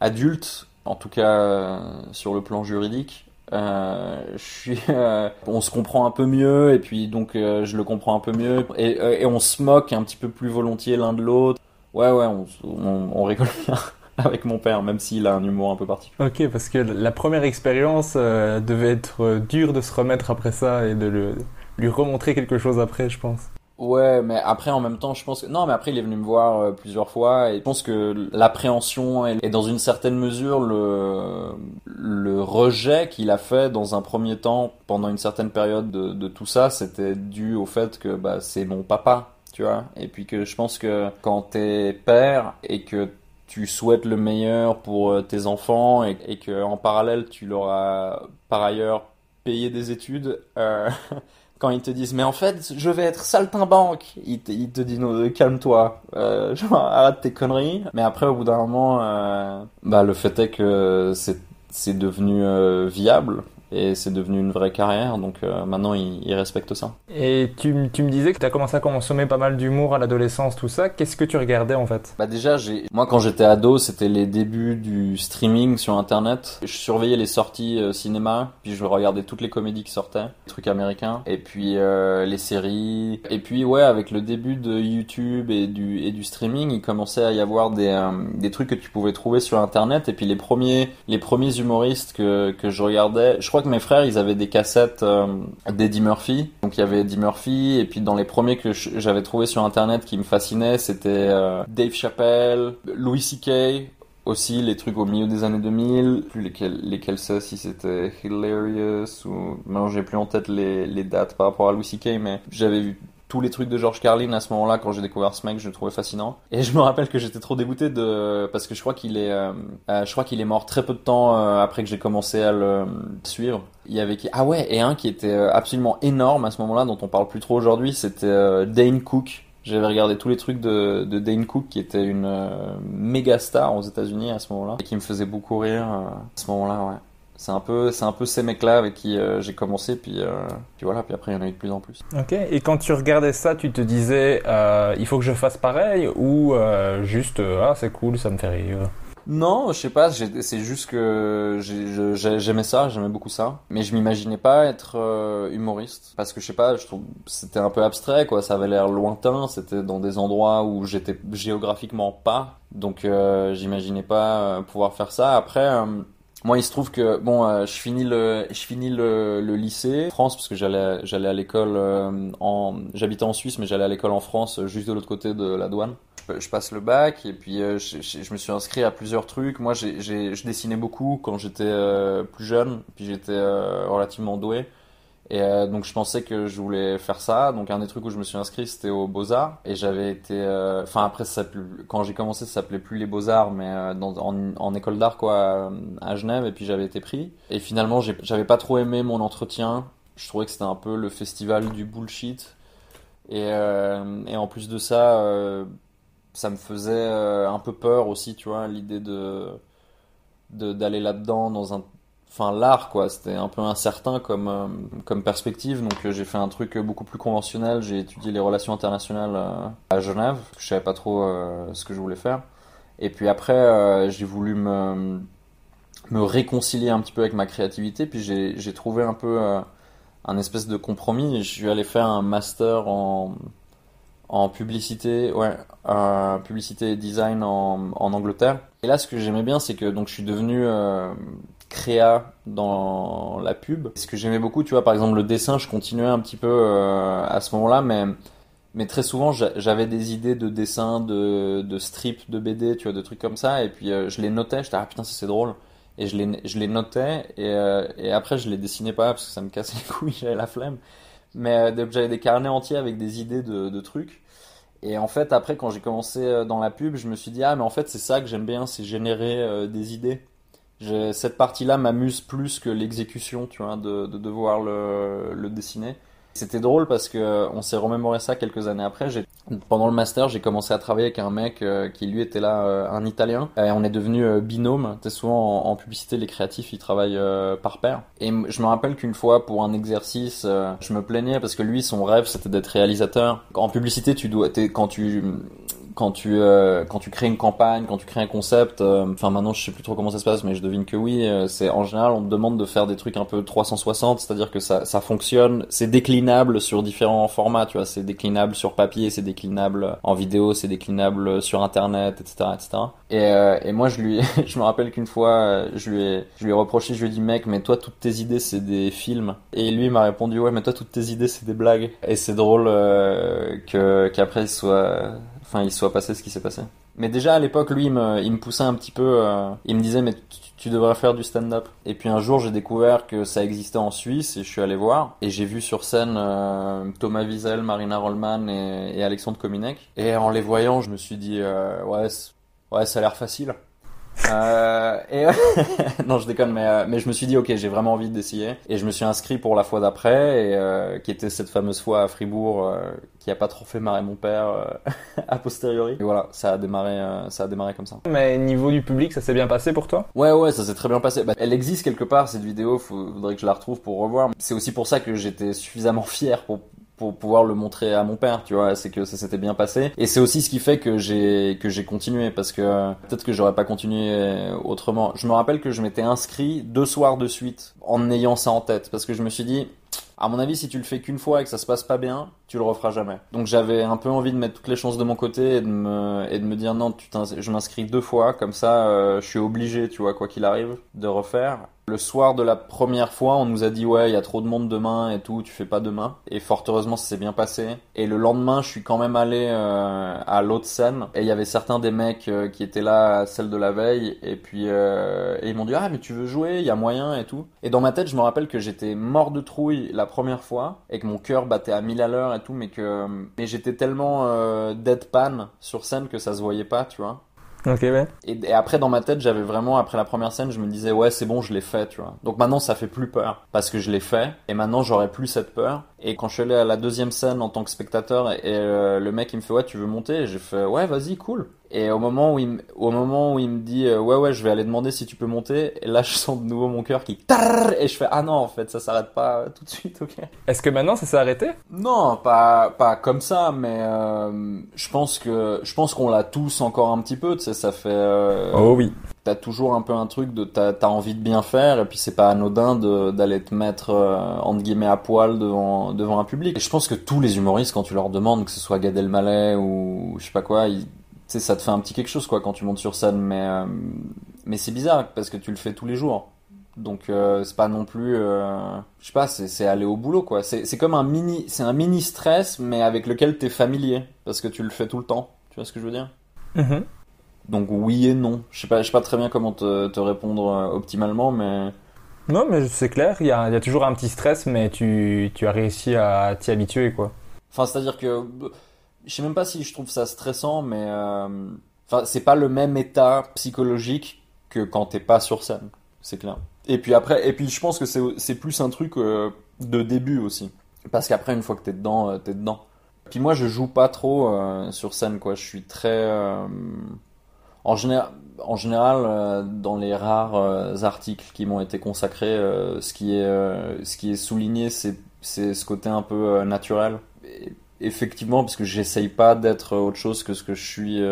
adulte, en tout cas sur le plan juridique, euh, je suis, euh, on se comprend un peu mieux et puis donc euh, je le comprends un peu mieux et, euh, et on se moque un petit peu plus volontiers l'un de l'autre. Ouais ouais, on, on, on rigole bien avec mon père, même s'il a un humour un peu particulier. Ok, parce que la première expérience euh, devait être euh, dure de se remettre après ça et de lui remontrer quelque chose après, je pense. Ouais, mais après en même temps, je pense que non, mais après il est venu me voir euh, plusieurs fois et je pense que l'appréhension et, dans une certaine mesure le le rejet qu'il a fait dans un premier temps pendant une certaine période de, de tout ça, c'était dû au fait que bah c'est mon papa, tu vois, et puis que je pense que quand t'es père et que tu souhaites le meilleur pour euh, tes enfants et, et que en parallèle tu leur as par ailleurs payé des études. Euh, quand ils te disent mais en fait je vais être saltimbanque. Ils te, disent non, calme-toi. Euh, arrête tes conneries. Mais après au bout d'un moment euh, bah le fait est que c'est c'est devenu euh, viable et c'est devenu une vraie carrière donc euh, maintenant ils, ils respectent ça Et tu, tu me disais que tu as commencé à consommer pas mal d'humour à l'adolescence, tout ça. Qu'est-ce que tu regardais en fait? Bah déjà, j'ai moi quand j'étais ado, c'était les débuts du streaming sur internet. Je surveillais les sorties euh, cinéma, puis je regardais toutes les comédies qui sortaient, les trucs américains, et puis euh, les séries. Et puis ouais, avec le début de YouTube et du et du streaming, il commençait à y avoir des euh, des trucs que tu pouvais trouver sur internet. Et puis les premiers les premiers humoristes que que je regardais, je crois mes frères ils avaient des cassettes euh, d'Eddie Murphy. Donc il y avait Eddie Murphy, et puis dans les premiers que j'avais trouvé sur internet qui me fascinaient, c'était euh, Dave Chappelle, Louis C.K. Aussi les trucs au milieu des années 2000, plus lesquels, lesquels c'est, si c'était Hilarious ou... Maintenant j'ai plus en tête les dates par rapport à Louis C.K. mais j'avais vu tous les trucs de George Carlin à ce moment-là quand j'ai découvert ce mec, je le trouvais fascinant. Et je me rappelle que j'étais trop dégoûté de parce que je crois qu'il est euh, euh, je crois qu'il est mort très peu de temps euh, après que j'ai commencé à le suivre. Il y avait qui ah ouais, et un qui était euh, absolument énorme à ce moment-là dont on parle plus trop aujourd'hui, c'était Dane Cook. J'avais regardé tous les trucs de, Dane Cook qui était une euh, méga star aux États-Unis à ce moment-là et qui me faisait beaucoup rire à ce moment-là, ouais. C'est un peu, c'est un peu ces mecs-là avec qui euh, j'ai commencé, puis, euh, puis voilà, puis après il y en a eu de plus en plus. Ok. Et quand tu regardais ça, tu te disais euh, il faut que je fasse pareil ou juste ah c'est cool, ça me fait rire. Non, je sais pas, c'est juste que j'aimais ça, j'aimais beaucoup ça. Mais je m'imaginais pas être euh, humoriste. Parce que je sais pas, je trouve c'était un peu abstrait, quoi. Ça avait l'air lointain, c'était dans des endroits où j'étais géographiquement pas. Donc euh, j'imaginais pas pouvoir faire ça. Après, euh, moi il se trouve que, bon, euh, je finis le, je finis le, lycée France, parce que j'allais j'allais à l'école euh, en... J'habitais en Suisse, mais j'allais à l'école en France, euh, juste de l'autre côté de la douane je passe le bac et puis je, je- me suis inscrit à plusieurs trucs. Moi, j'ai, je dessinais beaucoup quand j'étais plus jeune, puis j'étais relativement doué. Et euh, donc je pensais que je voulais faire ça. Donc un des trucs où je me suis inscrit, c'était aux Beaux-Arts. Et j'avais été... euh, Enfin après, ça quand j'ai commencé, ça s'appelait plus les Beaux-Arts, mais euh, en, école d'art, quoi, à Genève. Et puis j'avais été pris. Et finalement, j'avais pas trop aimé mon entretien. Je trouvais que c'était un peu le festival du bullshit. Et, en plus de ça... ça me faisait un peu peur aussi, tu vois, l'idée de- d'aller là-dedans dans un enfin l'art quoi. C'était un peu incertain comme euh, comme perspective. Donc euh, j'ai fait un truc beaucoup plus conventionnel. J'ai étudié les relations internationales euh, à Genève je savais pas trop ce que je voulais faire. Et puis après j'ai voulu me me réconcilier un petit peu avec ma créativité. Puis j'ai trouvé un peu un espèce de compromis. Je suis allé faire un master en en publicité, ouais, euh, publicité et design en, en, Angleterre. Et là, ce que j'aimais bien, c'est que donc je suis devenu euh, créa dans la pub. Ce que j'aimais beaucoup, tu vois, par exemple le dessin, je continuais un petit peu euh, à ce moment-là, mais mais très souvent j'avais des idées de dessin, de de strip, de BD, tu vois, de trucs comme ça, et puis euh, je les notais. J'étais ah putain, c'est drôle. Et je les je les notais et euh, et après je les dessinais pas parce que ça me cassait les couilles, j'avais la flemme. Mais j'avais des carnets entiers avec des idées de, trucs. Et en fait, après, quand j'ai commencé dans la pub, je me suis dit, ah, mais en fait, c'est ça que j'aime bien, c'est générer des idées. Cette partie-là m'amuse plus que l'exécution, tu vois, de, de devoir le, le dessiner. C'était drôle parce que on s'est remémoré ça quelques années après. Pendant le master, j'ai commencé à travailler avec un mec euh, qui lui était là, euh, un Italien, et on est devenu euh, binôme. T'es souvent en, publicité, les créatifs ils travaillent par pair. Et je me rappelle qu'une fois pour un exercice, je me plaignais parce que lui son rêve c'était d'être réalisateur. En publicité, tu dois, quand tu quand tu euh, quand tu crées une campagne, quand tu crées un concept, euh, enfin maintenant je sais plus trop comment ça se passe, mais je devine que oui. Euh, c'est en général on te demande de faire des trucs un peu 360, c'est-à-dire que ça ça fonctionne, c'est déclinable sur différents formats, tu vois, c'est déclinable sur papier, c'est déclinable en vidéo, c'est déclinable sur internet, etc., etc. Et, et moi je lui, je me rappelle qu'une fois je lui ai je lui ai reproché, je lui ai dit mec, mais toi toutes tes idées c'est des films. Et lui m'a répondu ouais mais toi toutes tes idées c'est des blagues. Et c'est drôle que qu'après il soit enfin il soit passé ce qui s'est passé. Mais déjà à l'époque, lui, il me, poussait un petit peu. Euh, il me disait mais tu, devrais faire du stand-up. Et puis un jour, j'ai découvert que ça existait en Suisse et je suis allé voir et j'ai vu sur scène euh, Thomas Wiesel, Marina Rollman et, et, Alexandre Kominek. Et en les voyant, je me suis dit euh, ouais, ouais, ça a l'air facile. Euh, et non, je déconne, mais, euh, mais je me suis dit, ok, j'ai vraiment envie d'essayer. Et je me suis inscrit pour la fois d'après, et euh, qui était cette fameuse fois à Fribourg, euh, qui a pas trop fait marrer mon père a posteriori. Et voilà, ça a démarré, ça a démarré comme ça. Mais niveau du public, ça s'est bien passé pour toi? Ouais, ouais, ça s'est très bien passé. Bah, elle existe quelque part cette vidéo, faudrait que je la retrouve pour revoir. C'est aussi pour ça que j'étais suffisamment fier pour pour pouvoir le montrer à mon père, tu vois, c'est que ça s'était bien passé. Et c'est aussi ce qui fait que j'ai que j'ai continué parce que peut-être que j'aurais pas continué autrement. Je me rappelle que je m'étais inscrit deux soirs de suite en ayant ça en tête parce que je me suis dit à mon avis, si tu le fais qu'une fois et que ça se passe pas bien, tu le referas jamais. Donc j'avais un peu envie de mettre toutes les chances de mon côté et de me, et de me dire non, tu je m'inscris deux fois, comme ça euh, je suis obligé, tu vois, quoi qu'il arrive, de refaire. Le soir de la première fois, on nous a dit ouais, il y a trop de monde demain et tout, tu fais pas demain. Et fort heureusement, ça s'est bien passé. Et le lendemain, je suis quand même allé euh, à l'autre scène et il y avait certains des mecs euh, qui étaient là à celle de la veille et puis euh, et ils m'ont dit ah mais tu veux jouer, il y a moyen et tout. Et dans ma tête, je me rappelle que j'étais mort de trouille la première fois et que mon cœur battait à 1000 à l'heure et tout, mais que mais j'étais tellement deadpan sur scène que ça se voyait pas, tu vois. Ok, ouais. Et, après, dans ma tête, j'avais vraiment, après la première scène, je me disais, ouais, c'est bon, je l'ai fait, tu vois. Donc maintenant, ça fait plus peur. Parce que je l'ai fait. Et maintenant, j'aurais plus cette peur. Et quand je suis allé à la deuxième scène en tant que spectateur, et, euh, le mec, il me fait, ouais, tu veux monter? j'ai fait, ouais, vas-y, cool. Et au moment où il, au moment où il me dit euh, ouais ouais je vais aller demander si tu peux monter, et là je sens de nouveau mon cœur qui et je fais ah non en fait ça s'arrête pas euh, tout de suite ok. Est-ce que maintenant ça s'est arrêté? Non pas pas comme ça mais euh, je pense que je pense qu'on l'a tous encore un petit peu tu sais ça fait. oh oui. T'as toujours un peu un truc de t'as as envie de bien faire et puis c'est pas anodin d'aller te mettre entre guillemets à poil devant devant un public. Et je pense que tous les humoristes quand tu leur demandes que ce soit Gad Elmaleh ou je sais pas quoi ils sais, ça te fait un petit quelque chose quoi quand tu montes sur scène, mais euh, mais c'est bizarre parce que tu le fais tous les jours. Donc euh, c'est pas non plus, euh, je sais pas, c'est aller au boulot quoi. C'est comme un mini, c'est un mini stress mais avec lequel t'es familier parce que tu le fais tout le temps. Tu vois ce que je veux dire? Mm-hmm. Donc oui et non. Je sais pas, je sais pas très bien comment te, te répondre optimalement, mais non, mais c'est clair. Il y a, y a, toujours un petit stress, mais tu, tu as réussi à t'y habituer quoi. Enfin, c'est à dire que je sais même pas si je trouve ça stressant, mais euh, c'est pas le même état psychologique que quand t'es pas sur scène, c'est clair. Et puis après, et puis je pense que c'est plus un truc euh, de début aussi, parce qu'après une fois que t'es dedans, euh, t'es dedans. Puis moi je joue pas trop sur scène quoi, je suis très en général en général, euh, dans les rares euh, articles qui m'ont été consacrés, euh, ce, qui est, ce qui est souligné, c'est, ce côté un peu naturel. Effectivement, parce que j'essaye pas d'être autre chose que ce que je suis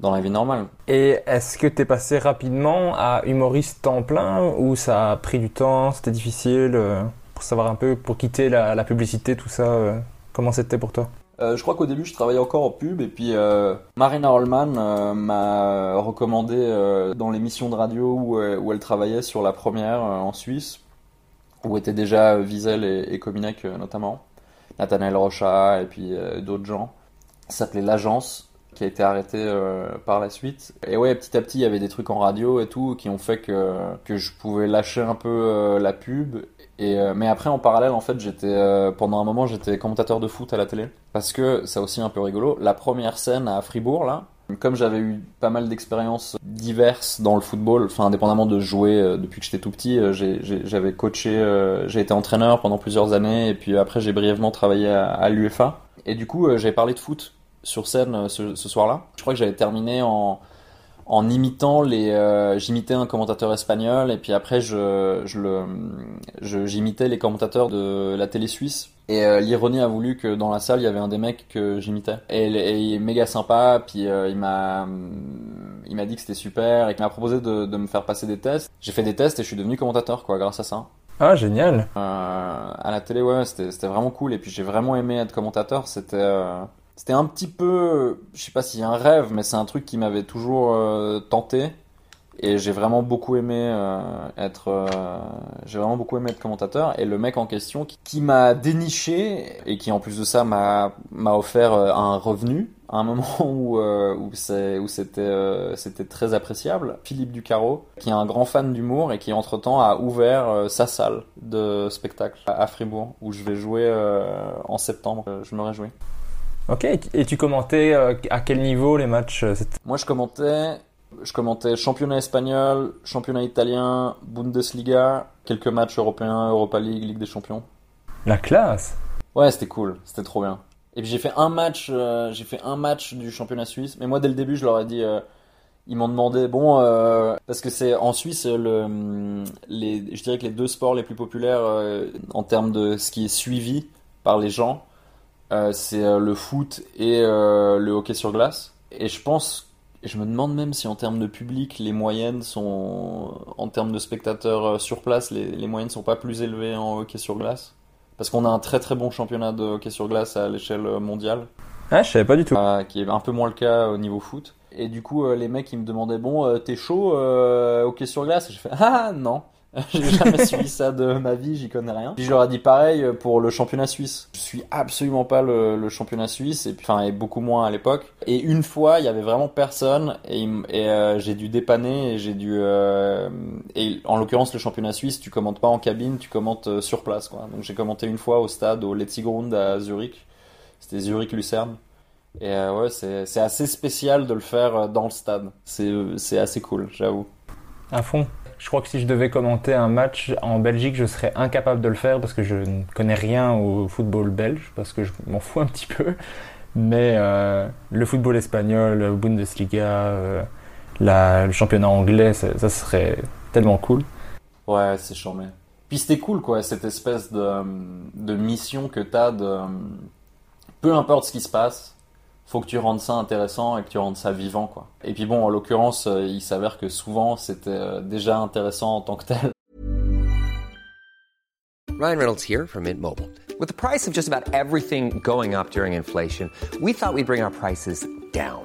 dans la vie normale. Et est-ce que tu es passé rapidement à humoriste temps plein ou ça a pris du temps, c'était difficile pour savoir un peu, pour quitter la, la publicité, tout ça, comment c'était pour toi? Euh, je crois qu'au début, je travaillais encore en pub et puis euh, Marina Holman euh, m'a recommandé dans l'émission de radio où, où, elle travaillait sur la première en Suisse, où étaient déjà Wiesel et, et Kominek notamment, Nathanaël Rocha et puis d'autres gens. Ça s'appelait L'Agence qui a été arrêté par la suite. Et ouais, petit à petit, il y avait des trucs en radio et tout qui ont fait que, que je pouvais lâcher un peu la pub euh, mais après, en parallèle, en fait, j'étais euh, pendant un moment, j'étais commentateur de foot à la télé parce que c'est aussi un peu rigolo. La première scène à Fribourg, là, comme j'avais eu pas mal d'expériences diverses dans le football, enfin indépendamment de jouer euh, depuis que j'étais tout petit, j'avais coaché, j'ai été entraîneur pendant plusieurs années et puis après j'ai brièvement travaillé à, l'UFA. Et du coup, j'ai parlé de foot sur scène ce soir-là. Je crois que j'avais terminé en en imitant les euh, j'imitais un commentateur espagnol et puis après je je le j'imitais les commentateurs de la télé suisse. Et euh, l'ironie a voulu que dans la salle il y avait un des mecs que j'imitais. Et, il est méga sympa puis euh, il m'a il m'a dit que c'était super et qu'il m'a proposé de, de me faire passer des tests. J'ai fait des tests et je suis devenu commentateur quoi grâce à ça. Ah génial. À la télé ouais c'était c'était vraiment cool. Et puis j'ai vraiment aimé être commentateur. C'était c'était un petit peu, je sais pas a un rêve, mais c'est un truc qui m'avait toujours euh, tenté. Et j'ai vraiment beaucoup aimé euh, être, euh, j'ai vraiment beaucoup aimé être commentateur. Et le mec en question qui, m'a déniché et qui en plus de ça m'a m'a offert un revenu à un moment où où c'est où c'était c'était très appréciable. Philippe Ducaro, qui est un grand fan d'humour et qui entre temps a ouvert sa salle de spectacle à Fribourg où je vais jouer en septembre. Je me réjouis. Ok, et tu commentais euh, à quel niveau les matchs euh, Moi je commentais, je commentais championnat espagnol, championnat italien, Bundesliga, quelques matchs européens, Europa League, Ligue des Champions. La classe Ouais, c'était cool, c'était trop bien. Et puis j'ai fait un match, euh, j'ai fait un match du championnat suisse, mais moi dès le début je leur ai dit, ils m'ont demandé, bon, parce que c'est en Suisse le, les, je dirais que les deux sports les plus populaires en termes de ce qui est suivi par les gens, c'est euh, le foot et euh, le hockey sur glace. Et je pense, je me demande même si en termes de public, les moyennes sont, en termes de spectateurs sur place, les, les moyennes sont pas plus élevées en hockey sur glace. Parce qu'on a un très très bon championnat de hockey sur glace à l'échelle mondiale. Ah, je savais pas du tout. qui est un peu moins le cas au niveau foot. Et du coup, les mecs, ils me demandaient, bon, t'es chaud hockey sur glace? Et je fais, ah non j'ai jamais suivi ça de ma vie, j'y connais rien. Puis j'aurais dit pareil pour le championnat suisse. Je suis absolument pas le, championnat suisse, et enfin et beaucoup moins à l'époque. Et une fois, il y avait vraiment personne, et, euh, j'ai dû dépanner, et j'ai dû euh, et en l'occurrence le championnat suisse, tu commentes pas en cabine, tu commentes euh, sur place quoi. Donc j'ai commenté une fois au stade au Letzigrund à Zurich. C'était Zurich Lucerne. Et ouais, c'est assez spécial de le faire dans le stade. C'est assez cool, j'avoue. À fond. Je crois que si je devais commenter un match en Belgique, je serais incapable de le faire parce que je ne connais rien au football belge, parce que je m'en fous un petit peu. Mais euh, le football espagnol, Bundesliga, euh, le championnat anglais, ça, serait tellement cool. Ouais, c'est charmé. Puis c'était cool, quoi, cette espèce de, de mission que t'as de. Peu importe ce qui se passe, faut que tu rendes ça intéressant et que tu rendes ça vivant, quoi. Et puis bon, en l'occurrence, euh, il s'avère que souvent, c'était euh, déjà intéressant en tant que tel. Ryan Reynolds here from Mint Mobile. With the price of just about everything going up during inflation, we thought we'd bring our prices down.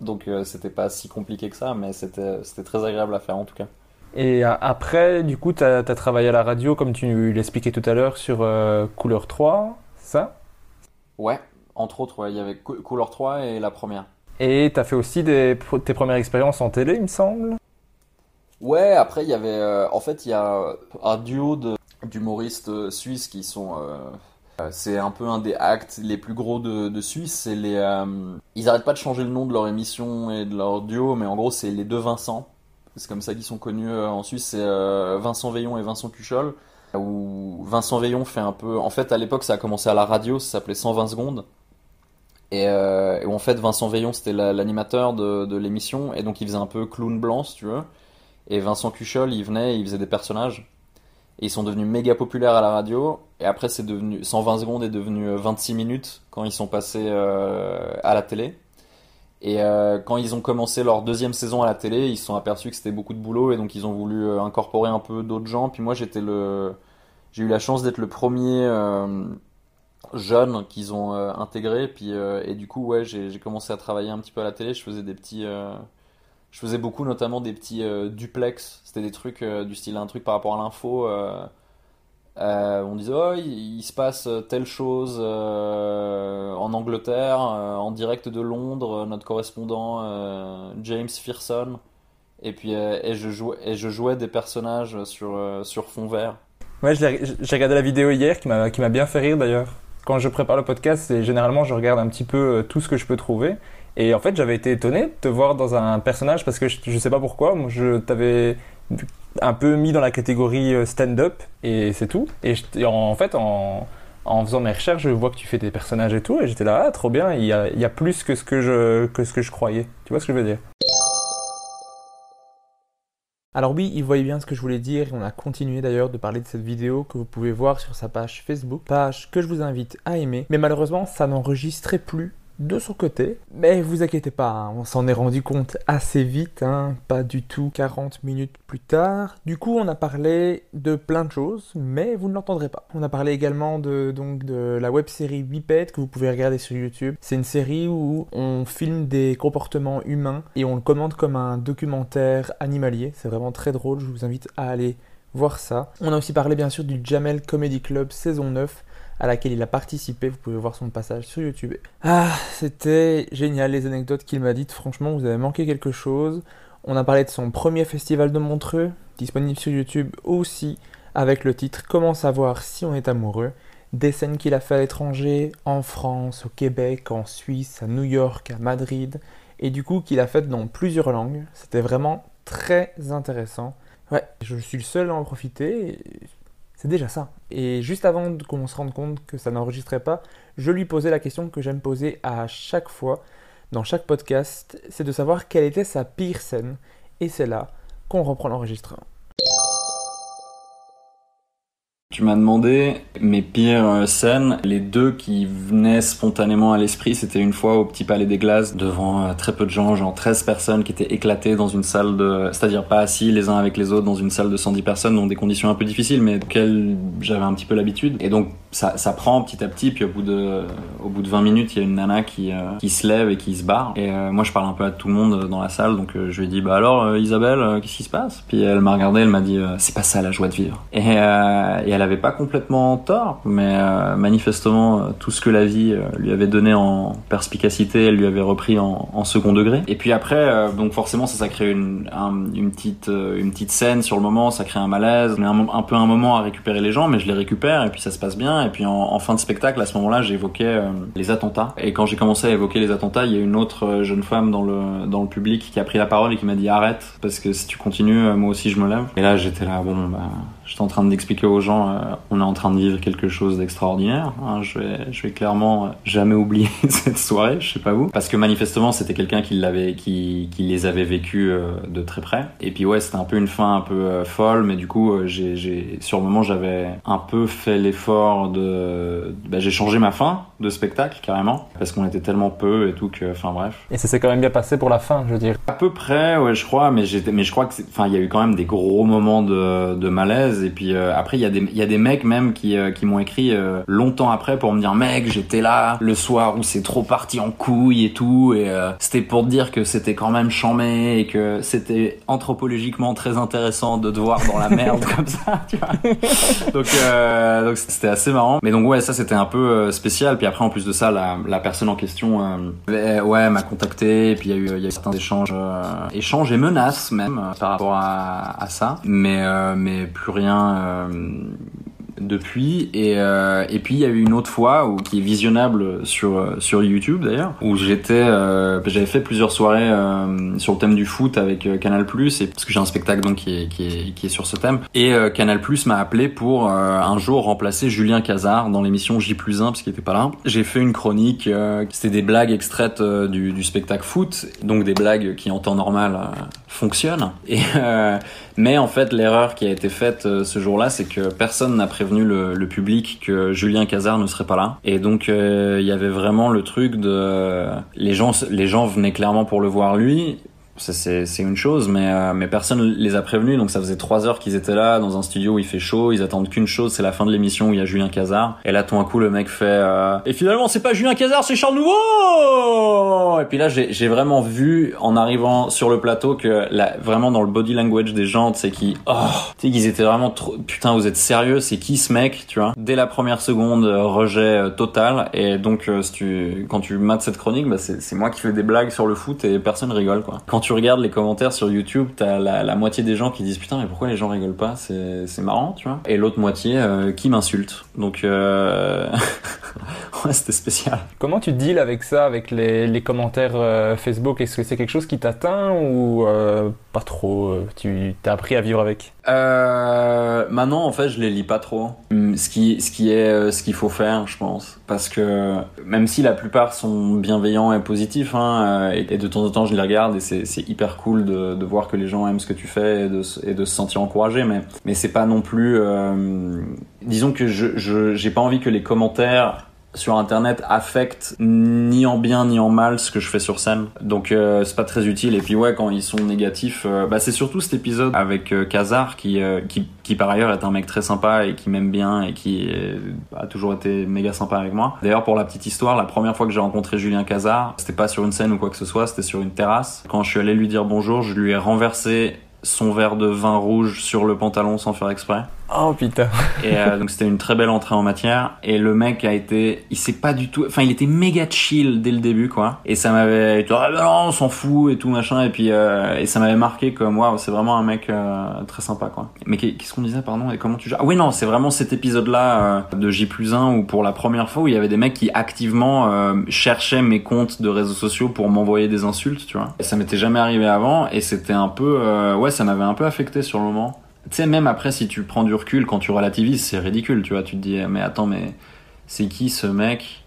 Donc euh, c'était pas si compliqué que ça, mais c'était très agréable à faire en tout cas. Et euh, après, du coup, tu as, travaillé à la radio, comme tu l'expliquais tout à l'heure, sur euh, Couleur 3, ça? Ouais, entre autres, ouais, il y avait Cou- Couleur 3 et la première. Et tu as fait aussi des, tes premières expériences en télé, il me semble? Ouais, après il y avait, euh, en fait il y a un duo d'humoristes suisses qui sont, c'est un peu un des actes les plus gros de, de Suisse. Euh, ils arrêtent pas de changer le nom de leur émission et de leur duo, mais en gros c'est les deux Vincent. C'est comme ça qu'ils sont connus euh, en Suisse. C'est euh, Vincent Veillon et Vincent Cuchol. Où Vincent Veillon fait un peu, en fait à l'époque ça a commencé à la radio, ça s'appelait 120 secondes. Et, euh, où en fait Vincent Veillon c'était la- l'animateur de, de l'émission et donc il faisait un peu clown blanc si tu veux. Et Vincent Cuchol, il venait, il faisait des personnages. Et ils sont devenus méga populaires à la radio. Et après, c'est devenu 120 secondes est devenu euh, 26 minutes quand ils sont passés euh, à la télé. Et euh, quand ils ont commencé leur deuxième saison à la télé, ils se sont aperçus que c'était beaucoup de boulot et donc ils ont voulu euh, incorporer un peu d'autres gens. Puis moi, j'ai eu la chance d'être le premier euh, jeune qu'ils ont euh, intégré. Puis euh, et du coup, ouais, j'ai commencé à travailler un petit peu à la télé. Je faisais des petits euh, je faisais beaucoup notamment des petits euh, duplex. C'était des trucs euh, du style un truc par rapport à l'info. euh, on disait oh il, se passe telle chose en Angleterre, en direct de Londres, notre correspondant James Fearson. Et puis et je jouais des personnages sur sur fond vert. Ouais, j'ai regardé la vidéo hier qui m'a bien fait rire d'ailleurs. Quand je prépare le podcast, généralement je regarde un petit peu tout ce que je peux trouver. Et en fait, j'avais été étonné de te voir dans un personnage parce que je, je sais pas pourquoi. Moi, je t'avais un peu mis dans la catégorie euh, stand-up et c'est tout. Et, en, fait, en, faisant mes recherches, je vois que tu fais des personnages et tout. Et j'étais là, ah, trop bien. Il y a, il y a plus que ce que je que ce que je croyais. Tu vois ce que je veux dire? Alors oui, il voyait bien ce que je voulais dire et on a continué d'ailleurs de parler de cette vidéo que vous pouvez voir sur sa page Facebook, page que je vous invite à aimer. Mais malheureusement, ça n'enregistrait plus de son côté. Mais vous inquiétez pas, hein, on s'en est rendu compte assez vite, hein, pas du tout 40 minutes plus tard. Du coup, on a parlé de plein de choses, mais vous ne l'entendrez pas. On a parlé également de, donc, de la web série Biped que vous pouvez regarder sur YouTube. C'est une série où on filme des comportements humains et on le commente comme un documentaire animalier. C'est vraiment très drôle, je vous invite à aller voir ça. On a aussi parlé bien sûr du Jamel Comedy Club saison 9 à laquelle il a participé. Vous pouvez voir son passage sur YouTube. Ah, c'était génial les anecdotes qu'il m'a dites. Franchement, vous avez manqué quelque chose. On a parlé de son premier festival de Montreux, disponible sur YouTube aussi, avec le titre Comment savoir si on est amoureux? Des scènes qu'il a fait à l'étranger, en France, au Québec, en Suisse, à New York, à Madrid, et du coup qu'il a fait dans plusieurs langues. C'était vraiment très intéressant. Ouais, je suis le seul à en profiter. C'est déjà ça. Et juste avant qu'on se rende compte que ça n'enregistrait pas, je lui posais la question que j'aime poser à chaque fois dans chaque podcast, c'est de savoir quelle était sa pire scène. Et c'est là qu'on reprend l'enregistrement. Tu m'as demandé mes pires euh, scènes. Les deux qui venaient spontanément à l'esprit, c'était une fois au Petit Palais des Glaces, devant euh, très peu de gens, genre 13 personnes qui étaient éclatées dans une salle de... C'est-à-dire pas assis les uns avec les autres dans une salle de 110 personnes, dans des conditions un peu difficiles, mais auxquelles j'avais un petit peu l'habitude. Et donc ça, prend petit à petit, puis au bout de, au bout de 20 minutes, il y a une nana qui, euh, qui se lève et qui se barre. Et moi je parle un peu à tout le monde dans la salle, donc je lui ai dit, bah alors Isabelle, qu'est-ce qui se passe? Puis elle m'a regardé, elle m'a dit, c'est pas ça la joie de vivre. Et, avait pas complètement tort, mais euh, manifestement tout ce que la vie euh, lui avait donné en perspicacité, elle lui avait repris en, second degré. Et puis après, euh, donc forcément ça, ça crée une, un- une petite, une petite scène sur le moment, ça crée un malaise, mais un, un peu un moment à récupérer les gens, mais je les récupère et puis ça se passe bien. Et puis en, fin de spectacle, à ce moment-là, j'évoquais les attentats. Et quand j'ai commencé à évoquer les attentats, il y a une autre jeune femme dans le dans le public qui a pris la parole et qui m'a dit arrête parce que si tu continues, moi aussi je me lève. Et là j'étais là, bon bah J'étais en train d'expliquer aux gens, euh, on est en train de vivre quelque chose d'extraordinaire. hein. je vais, je vais clairement euh, jamais oublier cette soirée, je sais pas vous, parce que manifestement c'était quelqu'un qui l'avait, qui, qui les avait vécus euh, de très près. Et puis ouais, c'était un peu une fin un peu euh, folle, mais du coup, euh, j'ai, j'ai, sur le moment, j'avais un peu fait l'effort de, bah, j'ai changé ma fin de spectacle carrément, parce qu'on était tellement peu et tout que, enfin bref. Et ça s'est quand même bien passé pour la fin, je veux dire. À peu près, ouais, je crois, mais j'étais, mais je crois que, enfin, il y a eu quand même des gros moments de, de malaise. Et puis euh, après, il y a des, il y a des mecs même qui, euh, qui m'ont écrit euh, longtemps après pour me dire, mec, j'étais là le soir où c'est trop parti en couille et tout, et c'était pour te dire que c'était quand même chambé et que c'était anthropologiquement très intéressant de te voir dans la merde comme ça, tu vois. donc, donc c'était assez marrant. Mais donc ouais, ça c'était un peu spécial. Puis après, en plus de ça, la, la personne en question, euh, ouais, m'a contacté. Et puis il y a eu, y a eu certains échanges, euh, échanges et menaces même euh, par rapport à, à ça. Mais euh, mais plus rien. Depuis. Et euh, et puis il y a eu une autre fois où qui est visionnable sur euh, sur YouTube d'ailleurs où j'étais euh, j'avais fait plusieurs soirées euh, sur le thème du foot avec euh, Canal Plus et parce que j'ai un spectacle donc qui est qui est qui est sur ce thème. Et euh, Canal Plus m'a appelé pour un jour remplacer Julien Cazard dans l'émission J plus 1 parce qu'il était pas là. J'ai fait une chronique c'était des blagues extraites du, du spectacle foot donc des blagues qui en temps normal fonctionnent et euh, mais en fait, l'erreur qui a été faite euh, ce jour-là, c'est que personne n'a prévenu le, le public que Julien Cazard ne serait pas là. Et donc, euh, il y avait vraiment le truc de... Les gens, les gens venaient clairement pour le voir lui. C'est une chose, mais, euh, mais personne les a prévenus. Donc ça faisait trois heures qu'ils étaient là, dans un studio où il fait chaud. Ils attendent qu'une chose, c'est la fin de l'émission où il y a Julien Cazard. Et là, tout d'un coup, le mec fait... euh, Et finalement, c'est pas Julien Cazard, c'est Charles Nouveau Et puis là, j'ai vraiment vu, en arrivant sur le plateau, que la, vraiment dans le body language des gens, tu sais, qui... Oh, tu sais, qu'ils étaient vraiment trop... Putain, vous êtes sérieux C'est qui ce mec, tu vois? Dès la première seconde, euh, rejet euh, total. Et donc, euh, si tu, quand tu mates cette chronique, bah, c'est moi qui fais des blagues sur le foot et personne rigole, quoi. Tu regardes les commentaires sur YouTube, t'as la, moitié des gens qui disent putain, mais pourquoi les gens rigolent pas? C'est c'est marrant, tu vois. Et l'autre moitié euh, qui m'insulte. Donc, euh... c'était spécial. Comment tu deals avec ça, avec les, les commentaires euh, Facebook? Est-ce que c'est quelque chose qui t'atteint ou euh, pas trop euh, Tu t'as appris à vivre avec? Euh, maintenant, en fait, je les lis pas trop. Hum, Ce qui, ce qui est, euh, ce qu'il faut faire, je pense, parce que même si la plupart sont bienveillants et positifs, hein, et, et de temps en temps, je les regarde et c'est, hyper cool de, de voir que les gens aiment ce que tu fais et de, se- et de se sentir encouragé. Mais, mais c'est pas non plus. euh, disons que je, je, j'ai pas envie que les commentaires sur internet affectent ni en bien ni en mal ce que je fais sur scène. Donc euh, c'est pas très utile. Et puis ouais quand ils sont négatifs euh, bah c'est surtout cet épisode avec euh, Kazar qui, euh, qui qui par ailleurs est un mec très sympa et qui m'aime bien et qui a toujours été méga sympa avec moi. D'ailleurs pour la petite histoire la première fois que j'ai rencontré Julien Kazar c'était pas sur une scène ou quoi que ce soit c'était sur une terrasse. Quand je suis allé lui dire bonjour je lui ai renversé son verre de vin rouge sur le pantalon sans faire exprès Oh putain et euh, donc c'était une très belle entrée en matière. Et le mec a été, il s'est pas du tout, enfin il était méga chill dès le début quoi. Et ça m'avait, été, ah, non, on s'en fout et tout machin. Et puis euh, et ça m'avait marqué comme waouh, c'est vraiment un mec euh, très sympa quoi. Mais qu'est- qu'est-ce qu'on disait pardon? Et comment tu gères? Ah oui non, c'est vraiment cet épisode là de J 1 où pour la première fois où il y avait des mecs qui activement euh, cherchaient mes comptes de réseaux sociaux pour m'envoyer des insultes, tu vois. Et ça m'était jamais arrivé avant et c'était un peu, euh, ouais, ça m'avait un peu affecté sur le moment. Tu sais, même après, si tu prends du recul, quand tu relativises, c'est ridicule, tu vois. Tu te dis, mais attends, mais c'est qui ce mec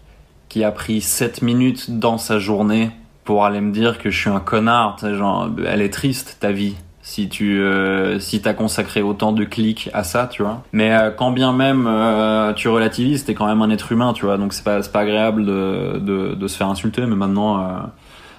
qui a pris 7 minutes dans sa journée pour aller me dire que je suis un connard genre, elle est triste, ta vie. Si tu euh, si t'as consacré autant de clics à ça, tu vois. Mais euh, quand bien même euh, tu relativises, t'es quand même un être humain, tu vois. Donc c'est pas pas agréable de, de de se faire insulter. Mais maintenant euh,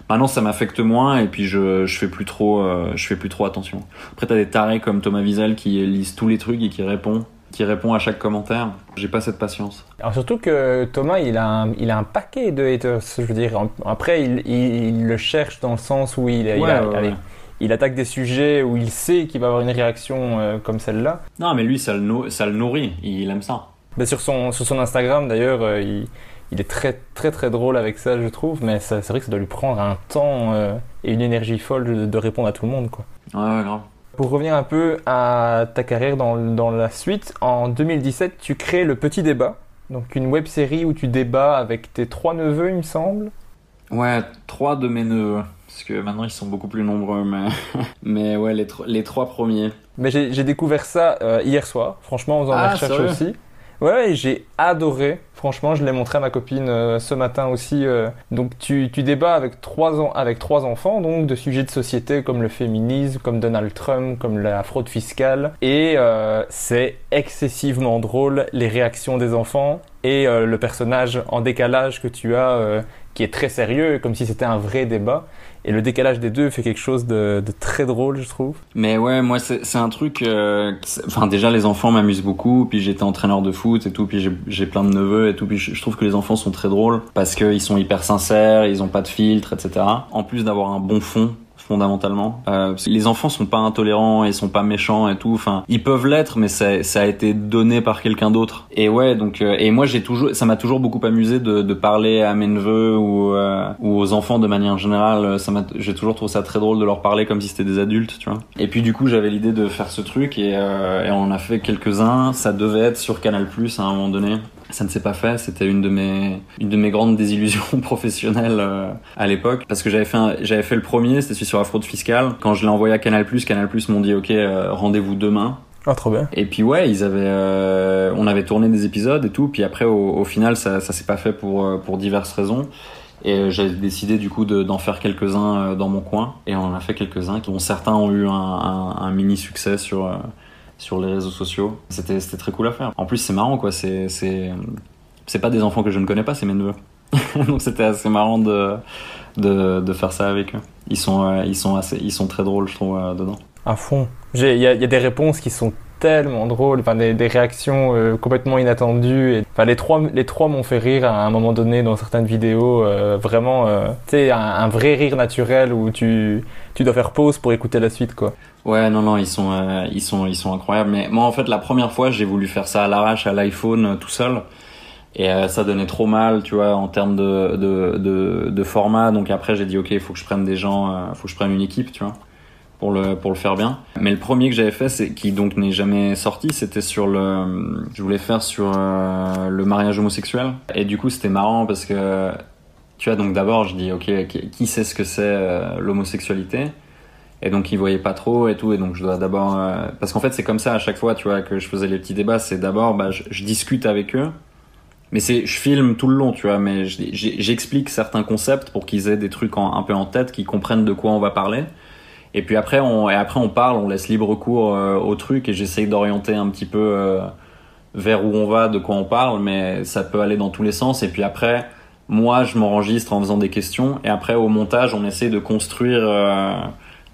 Maintenant, ça m'affecte moins et puis je, je fais plus trop, euh, je fais plus trop attention. Après, t'as des tarés comme Thomas Wiesel qui lisent tous les trucs et qui répond, qui répond à chaque commentaire. J'ai pas cette patience. Alors surtout que Thomas, il a un, il a un paquet de haters. Je veux dire, après, il, il- il le cherche dans le sens où il, il, a- ouais, attaque des sujets où il sait qu'il va avoir une réaction euh, comme celle-là. Non, mais lui, ça le, ça le nourrit. Il aime ça. Mais sur son, sur son Instagram, d'ailleurs, euh, il, il est très très très drôle avec ça, je trouve. Mais c'est vrai que ça doit lui prendre un temps euh, et une énergie folle de, de répondre à tout le monde, quoi. Ouais, ouais, grave. Pour revenir un peu à ta carrière dans, dans la suite, en 2017, tu crées Le Petit Débat, donc une web série où tu débats avec tes trois neveux, il me semble. Ouais, trois de mes neveux. Parce que maintenant, ils sont beaucoup plus nombreux, mais, mais ouais, les, les trois premiers. Mais j'ai découvert ça euh, hier soir, franchement, en faisant Ah, mes recherches sérieux? aussi. Ouais, j'ai adoré. Franchement, je l'ai montré à ma copine euh, ce matin aussi. euh. Donc, tu, tu débats avec trois, en- avec trois enfants, donc de sujets de société comme le féminisme, comme Donald Trump, comme la fraude fiscale. Et euh, c'est excessivement drôle, les réactions des enfants et euh, le personnage en décalage que tu as, qui est très sérieux, comme si c'était un vrai débat. Et le décalage des deux fait quelque chose de, très drôle, je trouve. Mais ouais, moi c'est un truc. euh, Enfin déjà les enfants m'amusent beaucoup. Puis j'étais entraîneur de foot et tout. Puis j'ai- plein de neveux et tout. Puis je, je trouve que les enfants sont très drôles parce qu'ils sont hyper sincères, ils ont pas de filtre, etc. En plus d'avoir un bon fond fondamentalement. Euh, les enfants sont pas intolérants et sont pas méchants et tout. Enfin, ils peuvent l'être, mais ça, ça a été donné par quelqu'un d'autre. Et ouais, donc euh, et moi j'ai toujours, ça m'a toujours beaucoup amusé de, de parler à mes neveux ou, euh, ou aux enfants de manière générale. Ça m'a, j'ai toujours trouvé ça très drôle de leur parler comme si c'était des adultes, tu vois. Et puis du coup j'avais l'idée de faire ce truc et, euh, et on a fait quelques-uns. Ça devait être sur Canal Plus à un moment donné. Ça ne s'est pas fait, c'était une de mes une de mes grandes désillusions professionnelles euh, à l'époque parce que j'avais fait j'avais fait le premier, c'était celui sur la fraude fiscale. Quand je l'ai envoyé à Canal Canal m'ont dit OK, euh, rendez-vous demain. Oh, trop bien. Et puis ouais, ils avaient, euh, on avait tourné des épisodes et tout. Puis après, au, au final, ça, ça s'est pas fait pour euh, pour diverses raisons. Et j'ai décidé du coup de- d'en faire quelques-uns dans mon coin. Et on en a fait quelques-uns, dont certains ont eu un, un, un mini succès sur euh, sur les réseaux sociaux. C'était très cool à faire. En plus, c'est marrant quoi. C'est pas des enfants que je ne connais pas, c'est mes neveux. Donc c'était assez marrant de, de de faire ça avec eux. Ils sont euh, ils sont assez ils sont très drôles, je trouve euh, dedans. À fond. Il y a des réponses qui sont tellement drôles, enfin des, réactions euh, complètement inattendues. Enfin les trois, les trois m'ont fait rire à un moment donné dans certaines vidéos. euh, vraiment, euh, tu sais, un, vrai rire naturel où tu, tu dois faire pause pour écouter la suite, quoi. Ouais, non, non, ils sont, euh, ils sont, ils sont incroyables. Mais moi, en fait, la première fois, j'ai voulu faire ça à l'arrache à l'iPhone tout seul, et ça donnait trop mal, tu vois, en termes de, de, de, de format. Donc après, j'ai dit, ok, il faut que je prenne des gens, euh, faut que je prenne une équipe, tu vois, pour le, pour le faire bien. Mais le premier que j'avais fait, c'est qui donc n'est jamais sorti, c'était sur le, je voulais faire sur euh, le mariage homosexuel. Et du coup, c'était marrant parce que, tu vois, donc d'abord, je dis, ok, qui sait ce que c'est euh, l'homosexualité? Et donc ils voyaient pas trop et tout, et donc je dois d'abord euh, parce qu'en fait c'est comme ça à chaque fois, tu vois, que je faisais les petits débats, c'est d'abord bah je, discute avec eux, mais c'est je filme tout le long, tu vois, mais j'explique certains concepts pour qu'ils aient des trucs en- un peu en tête, qu'ils comprennent de quoi on va parler. Et puis après on et après on parle, on laisse libre cours euh, au truc et j'essaye d'orienter un petit peu euh, vers où on va, de quoi on parle, mais ça peut aller dans tous les sens. Et puis après, moi, je m'enregistre en faisant des questions, et après, au montage, on essaye de construire euh,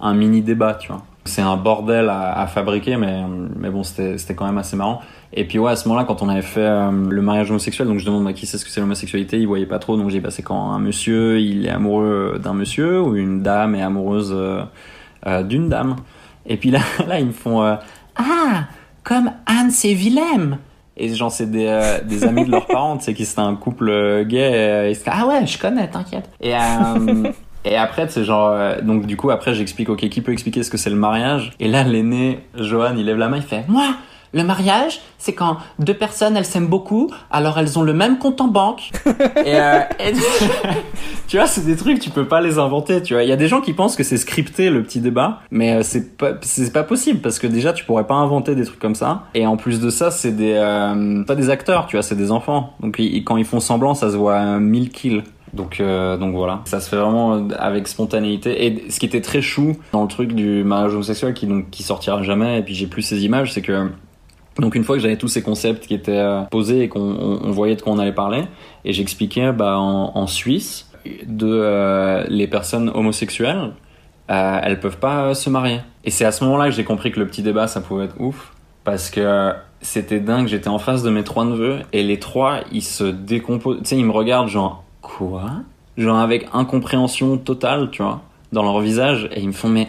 un mini débat, tu vois. C'est un bordel à, fabriquer, mais, mais bon, c'était quand même assez marrant. Et puis ouais, à ce moment-là, quand on avait fait le mariage homosexuel, donc je demande à qui c'est ce que c'est l'homosexualité, ils voyaient pas trop, donc j'ai dit bah quand un monsieur il est amoureux d'un monsieur ou une dame est amoureuse euh, d'une dame. Et puis là, là ils me font euh, ah comme Hans et Willem. Et genre c'est des, euh, des amis de leurs parents, tu sais qui c'était un couple gay. disent, ah ouais, je connais, t'inquiète. Et et après c'est genre donc du coup après j'explique ok qui peut expliquer ce que c'est le mariage? Et là l'aîné Johan il lève la main il fait moi le mariage, c'est quand deux personnes, elles s'aiment beaucoup, alors elles ont le même compte en banque. et, euh, et- tu vois, c'est des trucs, tu peux pas les inventer, tu vois. Il y a des gens qui pensent que c'est scripté, le petit débat, mais euh, c'est pas, c'est pas possible, parce que déjà, tu pourrais pas inventer des trucs comme ça. Et en plus de ça, c'est des, euh, pas des acteurs, tu vois, c'est des enfants. Donc, ils- quand ils font semblant, ça se voit à 1000 kills. Donc, euh, donc voilà, ça se fait vraiment avec spontanéité. Et ce qui était très chou dans le truc du mariage homosexuel, qui donc qui sortira jamais, et puis j'ai plus ces images, c'est que donc une fois que j'avais tous ces concepts qui étaient euh, posés et qu'on on- on voyait de quoi on allait parler, et j'expliquais bah, en, Suisse de euh, les personnes homosexuelles, euh, elles peuvent pas euh, se marier. Et c'est à ce moment-là que j'ai compris que le petit débat ça pouvait être ouf, parce que c'était dingue. J'étais en face de mes trois neveux et les trois ils se décomposent. Tu sais ils me regardent genre quoi? Genre avec incompréhension totale, tu vois, dans leur visage et ils me font mais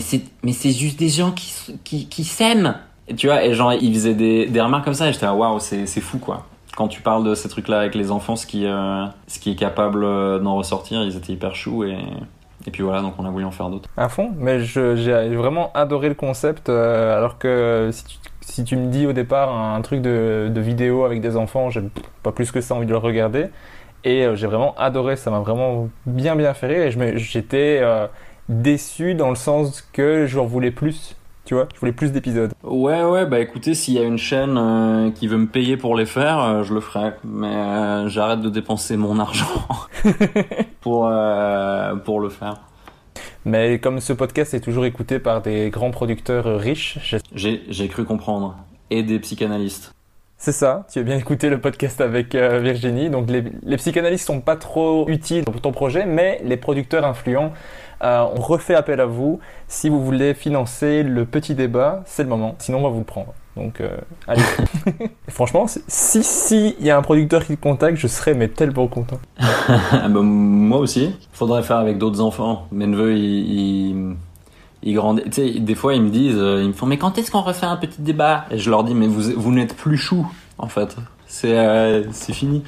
c'est mais c'est juste des gens qui, qui s'aiment tu vois et genre ils faisaient des, des remarques comme ça et j'étais là waouh c'est fou quoi quand tu parles de ces trucs là avec les enfants ce qui euh, ce qui est capable euh, d'en ressortir ils étaient hyper choux et et puis voilà donc on a voulu en faire d'autres À fond, mais je- j'ai vraiment adoré le concept, euh, alors que si tu, si tu me dis au départ un truc de, de vidéo avec des enfants, j'ai pas plus que ça envie de le regarder. Et j'ai vraiment adoré, ça m'a vraiment bien bien fait rire et je j'étais déçu dans le sens que j'en voulais plus. Tu vois, je voulais plus d'épisodes. Ouais, ouais, bah écoutez, s'il y a une chaîne euh, qui veut me payer pour les faire, euh, je le ferai. Mais euh, j'arrête de dépenser mon argent pour, pour le faire. Mais comme ce podcast est toujours écouté par des grands producteurs riches, j'ai- cru comprendre. Et des psychanalystes. c'est ça, tu as bien écouté le podcast avec euh, Virginie. Donc les, les psychanalystes sont pas trop utiles pour ton projet, mais les producteurs influents euh, ont refait appel à vous. Si vous voulez financer le petit débat, c'est le moment. Sinon, on va vous le prendre. Donc, euh, allez. Franchement, si si il y a un producteur qui te contacte, je serais mais tellement content. Ah bah, moi aussi. Faudrait faire avec d'autres enfants. Mes neveux, ils, ils, ils grandissent. Tu sais, des fois, ils me disent, euh, ils me font, mais quand est-ce qu'on refait un petit débat? Et je leur dis, mais vous, vous n'êtes plus chou, en fait. C'est, euh, c'est fini.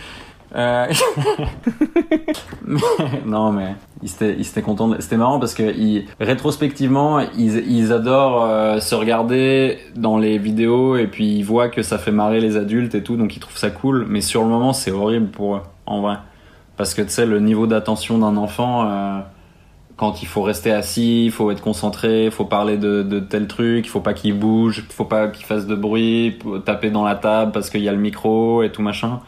Euh... non, mais ils étaient, ils contents. C'était marrant parce que rétrospectivement, ils, ils adorent euh, se regarder dans les vidéos et puis ils voient que ça fait marrer les adultes et tout, donc ils trouvent ça cool. Mais sur le moment, c'est horrible pour eux, en vrai. Parce que tu sais, le niveau d'attention d'un enfant, euh, quand il faut rester assis, il faut être concentré, il faut parler de, de tel truc, il faut pas qu'il bouge, il faut pas qu'il fasse de bruit, taper dans la table parce qu'il y a le micro et tout machin.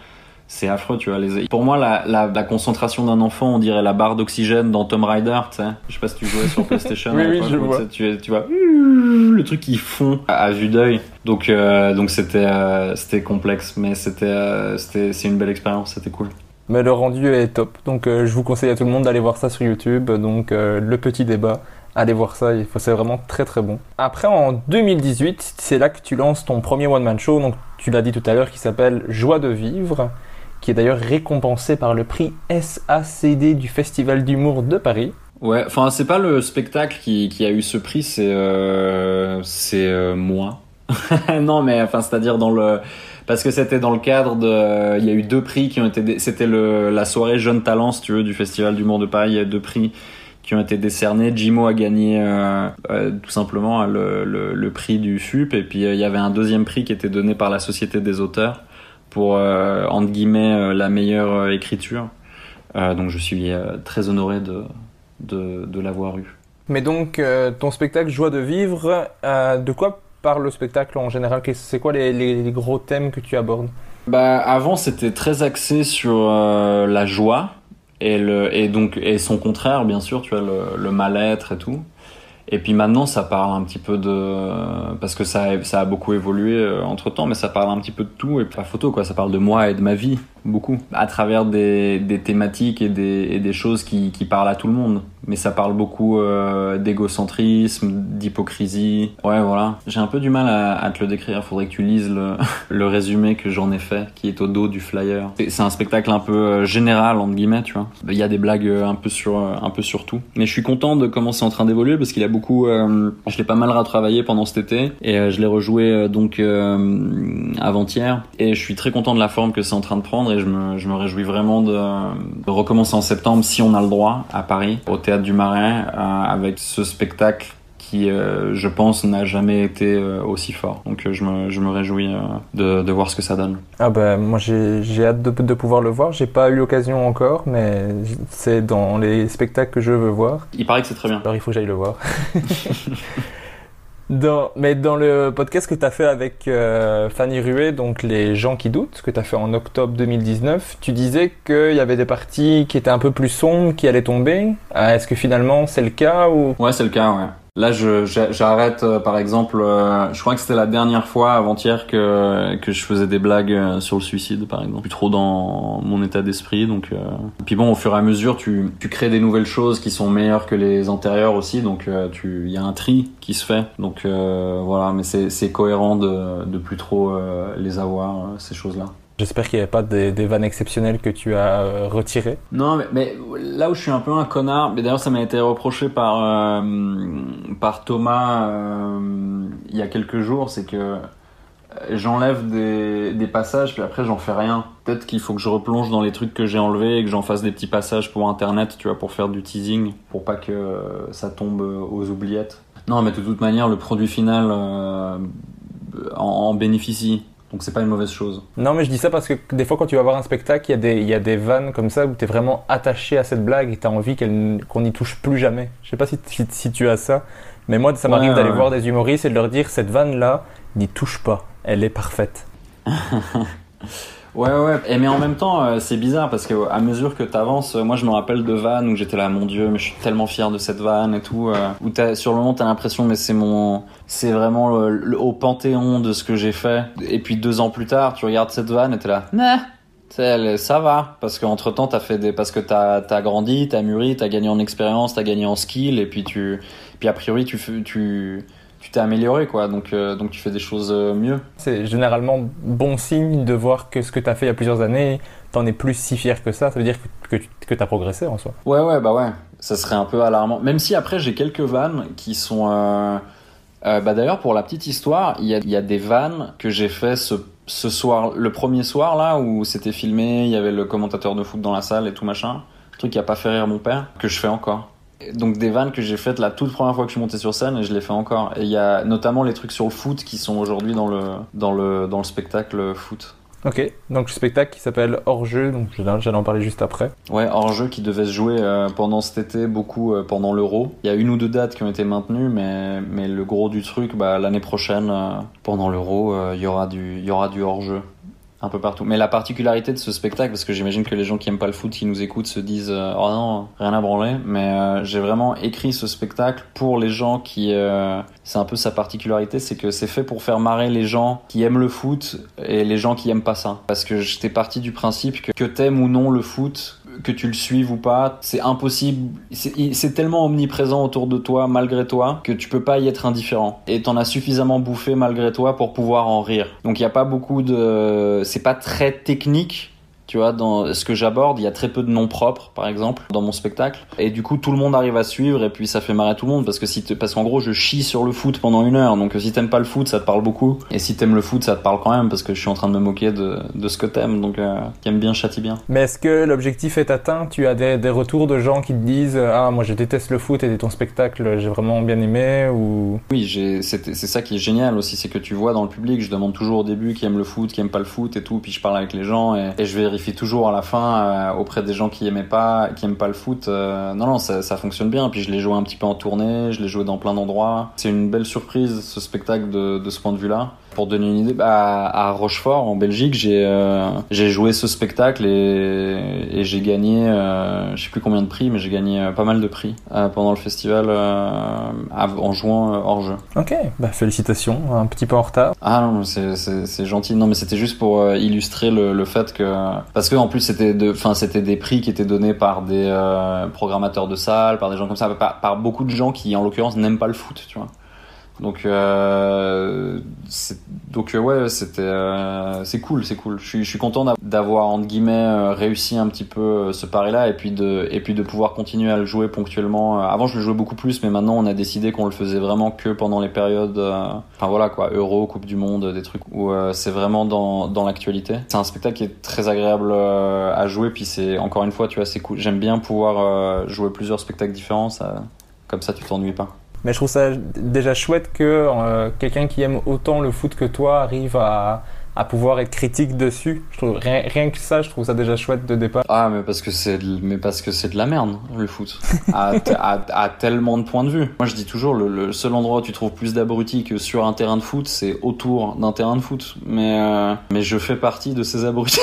C'est affreux, tu vois. Les... Pour moi, la, la, la concentration d'un enfant, on dirait la barre d'oxygène dans Tomb Raider, tu sais. Je sais pas si tu jouais sur PlayStation. Oui, oui, je vois. Tu, vois le truc qui fond à, à vue d'œil. Donc, euh, donc c'était, euh, c'était complexe, mais c'était, euh, c'était, c'est une belle expérience, c'était cool. Mais le rendu est top. Donc, euh, je vous conseille à tout le monde d'aller voir ça sur YouTube. Donc, euh, le petit débat. Allez voir ça, c'est vraiment très très bon. Après, en 2018, c'est là que tu lances ton premier one-man show, donc tu l'as dit tout à l'heure, qui s'appelle Joie de vivre, qui est d'ailleurs récompensé par le prix SACD du Festival d'humour de Paris. Ouais, enfin c'est pas le spectacle qui, a eu ce prix, c'est euh, c'est euh, moi. non mais enfin c'est-à-dire dans le parce que c'était dans le cadre de il y a eu deux prix qui ont été c'était le la soirée Jeune Talent si tu veux du Festival d'humour de Paris, il y a deux prix qui ont été décernés. Jimo a gagné euh, euh, tout simplement le, le, prix du FUP et puis il y avait un deuxième prix qui était donné par la Société des auteurs pour euh, entre guillemets euh, la meilleure euh, écriture. Donc je suis très honoré de de, de l'avoir eu. Mais donc, ton spectacle Joie de vivre, de quoi parle le spectacle en général? C'est quoi les, les- les gros thèmes que tu abordes? Bah avant c'était très axé sur la joie et le et donc et son contraire bien sûr tu vois le, le mal-être et tout. Et puis maintenant ça parle un petit peu de parce que ça a, beaucoup évolué entre temps mais ça parle un petit peu de tout et pas photo quoi. Ça parle de moi et de ma vie beaucoup. À travers des, thématiques et des, choses qui, parlent à tout le monde. Mais ça parle beaucoup euh, d'égocentrisme d'hypocrisie. Ouais voilà. J'ai un peu du mal à, te le décrire. Faudrait que tu lises le, résumé que j'en ai fait qui est au dos du flyer. C'est- un spectacle un peu euh, général entre guillemets tu vois. Il y a des blagues euh, un peu sur tout. Mais je suis content de comment c'est en train d'évoluer parce qu'il a beaucoup je l'ai pas mal retravaillé pendant cet été. Et je l'ai rejoué donc avant-hier. Et je suis très content de la forme que c'est en train de prendre et je me, je me réjouis vraiment de, de recommencer en septembre si on a le droit à Paris au théâtre du Marais euh, avec ce spectacle qui euh, je pense n'a jamais été euh, aussi fort donc euh, je me, je me réjouis de, de voir ce que ça donne Ah bah moi j'ai j'ai hâte de, de pouvoir le voir. J'ai pas eu l'occasion encore, mais c'est dans les spectacles que je veux voir. il paraît que c'est très bien Alors il faut que j'aille le voir. Dans, mais dans le podcast que tu as fait avec euh, Fanny Ruet, donc Les gens qui doutent, que tu as fait en octobre 2019, tu disais qu'il y avait des parties qui étaient un peu plus sombres, qui allaient tomber. Ah, Est-ce que finalement c'est le cas ou? Ouais, c'est le cas, ouais. Là, j'arrête, euh, par exemple, euh, je crois que c'était la dernière fois avant-hier que, que je faisais des blagues euh, sur le suicide, par exemple. Plus trop dans mon état d'esprit, donc... Euh... Puis bon, au fur et à mesure, tu, tu crées des nouvelles choses qui sont meilleures que les antérieures aussi, donc euh, tu, il y a un tri qui se fait. Donc euh, voilà, mais c'est, cohérent de, de plus trop les avoir, ces choses-là. J'espère qu'il n'y avait pas des, vannes exceptionnelles que tu as euh, retirées. Non, mais, là où je suis un peu un connard, mais d'ailleurs ça m'a été reproché par euh, par Thomas euh, il y a quelques jours, c'est que j'enlève des, passages puis après j'en fais rien. Peut-être qu'il faut que je replonge dans les trucs que j'ai enlevés et que j'en fasse des petits passages pour internet, tu vois, pour faire du teasing, pour pas que ça tombe aux oubliettes. Non, mais de toute manière, le produit final en bénéficie. Donc c'est pas une mauvaise chose. Non, mais je dis ça parce que des fois, quand tu vas voir un spectacle, il y a des, il y a des vannes comme ça où tu es vraiment attaché à cette blague et tu as envie qu'on n'y touche plus jamais. Je sais pas si, si, si tu as ça, Mais moi, ça m'arrive Ouais, d'aller ouais. voir des humoristes et de leur dire cette vanne là, n'y touche pas, elle est parfaite. Ouais, ouais. Et mais en même temps, euh, c'est bizarre parce que à mesure que t'avances, euh, moi je me rappelle de vannes où j'étais là, mon dieu, mais je suis tellement fier de cette vanne et tout. euh, où t'as, sur le moment, t'as l'impression, mais c'est mon, c'est vraiment le, le- au panthéon de ce que j'ai fait. Et puis deux ans plus tard, tu regardes cette vanne et t'es là, nah. Ça va, parce qu'entre temps, t'as fait des, parce que t'as, t'as grandi, t'as mûri, t'as gagné en expérience, t'as gagné en skill, et puis tu, puis a priori, tu t'es amélioré, quoi. Donc, euh, donc tu fais des choses euh, mieux. C'est généralement bon signe de voir que ce que tu as fait il y a plusieurs années, t'en es plus si fier que ça. Ça veut dire que, que, t'as progressé en soi. Ouais, ouais, bah ouais. Ça serait un peu alarmant. Même si après, j'ai quelques vannes qui sont. euh, euh, bah d'ailleurs, pour la petite histoire, il y a, y a des vannes que j'ai fait ce, ce soir, le premier soir là, où c'était filmé, il y avait le commentateur de foot dans la salle et tout machin. Un truc qui a pas fait rire mon père, que je fais encore. Donc des vannes que j'ai faites la toute première fois que je suis monté sur scène et je les fais encore. Et il y a notamment les trucs sur le foot qui sont aujourd'hui dans le, dans, le, dans le spectacle foot. Ok, donc le spectacle qui s'appelle Hors jeu, donc j'allais en parler juste après. Ouais, hors jeu qui devait se jouer euh, pendant cet été, beaucoup euh, pendant l'Euro. Il y a une ou deux dates qui ont été maintenues, mais, mais le gros du truc, bah, l'année prochaine, euh, pendant l'Euro, il y aura du, y aura du hors jeu. Un peu partout. Mais la particularité de ce spectacle, parce que j'imagine que les gens qui aiment pas le foot, qui nous écoutent, se disent euh, Oh non, rien à branler. Mais euh, j'ai vraiment écrit ce spectacle pour les gens qui. euh, c'est un peu sa particularité, c'est que c'est fait pour faire marrer les gens qui aiment le foot et les gens qui aiment pas ça. Parce que j'étais parti du principe que, que t'aimes ou non le foot, que tu le suives ou pas, c'est impossible. C'est tellement omniprésent autour de toi, malgré toi, que tu peux pas y être indifférent. Et t'en as suffisamment bouffé malgré toi pour pouvoir en rire. Donc il y a pas beaucoup de, c'est pas très technique. Tu vois, dans ce que j'aborde, il y a très peu de noms propres, par exemple, dans mon spectacle. Et du coup, tout le monde arrive à suivre et puis ça fait marrer tout le monde parce que si te- parce qu'en gros, je chie sur le foot pendant une heure. Donc si t'aimes pas le foot, ça te parle beaucoup. Et si t'aimes le foot, ça te parle quand même parce que je suis en train de me moquer de, de ce que t'aimes. Donc, euh, qui aime bien châtie bien. Mais est-ce que l'objectif est atteint? Tu as des, des retours de gens qui te disent Ah, moi je déteste le foot et ton spectacle, j'ai vraiment bien aimé ou... Oui, j'ai, c'est, c'est ça qui est génial aussi, c'est que tu vois dans le public, je demande toujours au début qui aime le foot, qui aime pas le foot et tout, puis je parle avec les gens et, et je vérifie toujours à la fin euh, auprès des gens qui aimaient pas, qui aiment pas le foot. euh, non, non, ça, ça fonctionne bien. Puis je l'ai joué un petit peu en tournée, je l'ai joué dans plein d'endroits. C'est une belle surprise ce spectacle de, de ce point de vue-là. Pour donner une idée, bah, à Rochefort, en Belgique, j'ai euh, j'ai joué ce spectacle et, et j'ai gagné, euh, je sais plus combien de prix, mais j'ai gagné euh, pas mal de prix euh, pendant le festival en jouant hors jeu. Ok, bah félicitations, un petit peu en retard. Ah non, c'est- gentil. Non, mais c'était juste pour illustrer le, le fait que parce que en plus c'était de, enfin c'était des prix qui étaient donnés par des programmateurs de salles, par des gens comme ça, par, par beaucoup de gens qui en l'occurrence n'aiment pas le foot, tu vois. Donc euh, donc euh, ouais, c'était euh, c'est cool, c'est cool. Je suis content d'a- d'avoir entre guillemets réussi un petit peu ce pari là et puis de et puis de pouvoir continuer à le jouer ponctuellement. Avant je le jouais beaucoup plus, mais maintenant on a décidé qu'on le faisait vraiment que pendant les périodes, enfin voilà quoi, Euro, Coupe du Monde, des trucs où c'est vraiment dans dans l'actualité. C'est un spectacle qui est très agréable à jouer, puis c'est encore une fois tu vois c'est cool. J'aime bien pouvoir jouer plusieurs spectacles différents, comme ça tu t'ennuies pas. Mais je trouve ça déjà chouette que euh, quelqu'un qui aime autant le foot que toi arrive à, à pouvoir être critique dessus. Je trouve, rien, rien que ça, je trouve ça déjà chouette de départ. Ah, mais parce que c'est, de- mais de la merde, le foot. À, tellement de points de vue. Moi, je dis toujours, le, seul endroit où tu trouves plus d'abrutis que sur un terrain de foot, c'est autour d'un terrain de foot. Mais, euh, mais je fais partie de ces abrutis.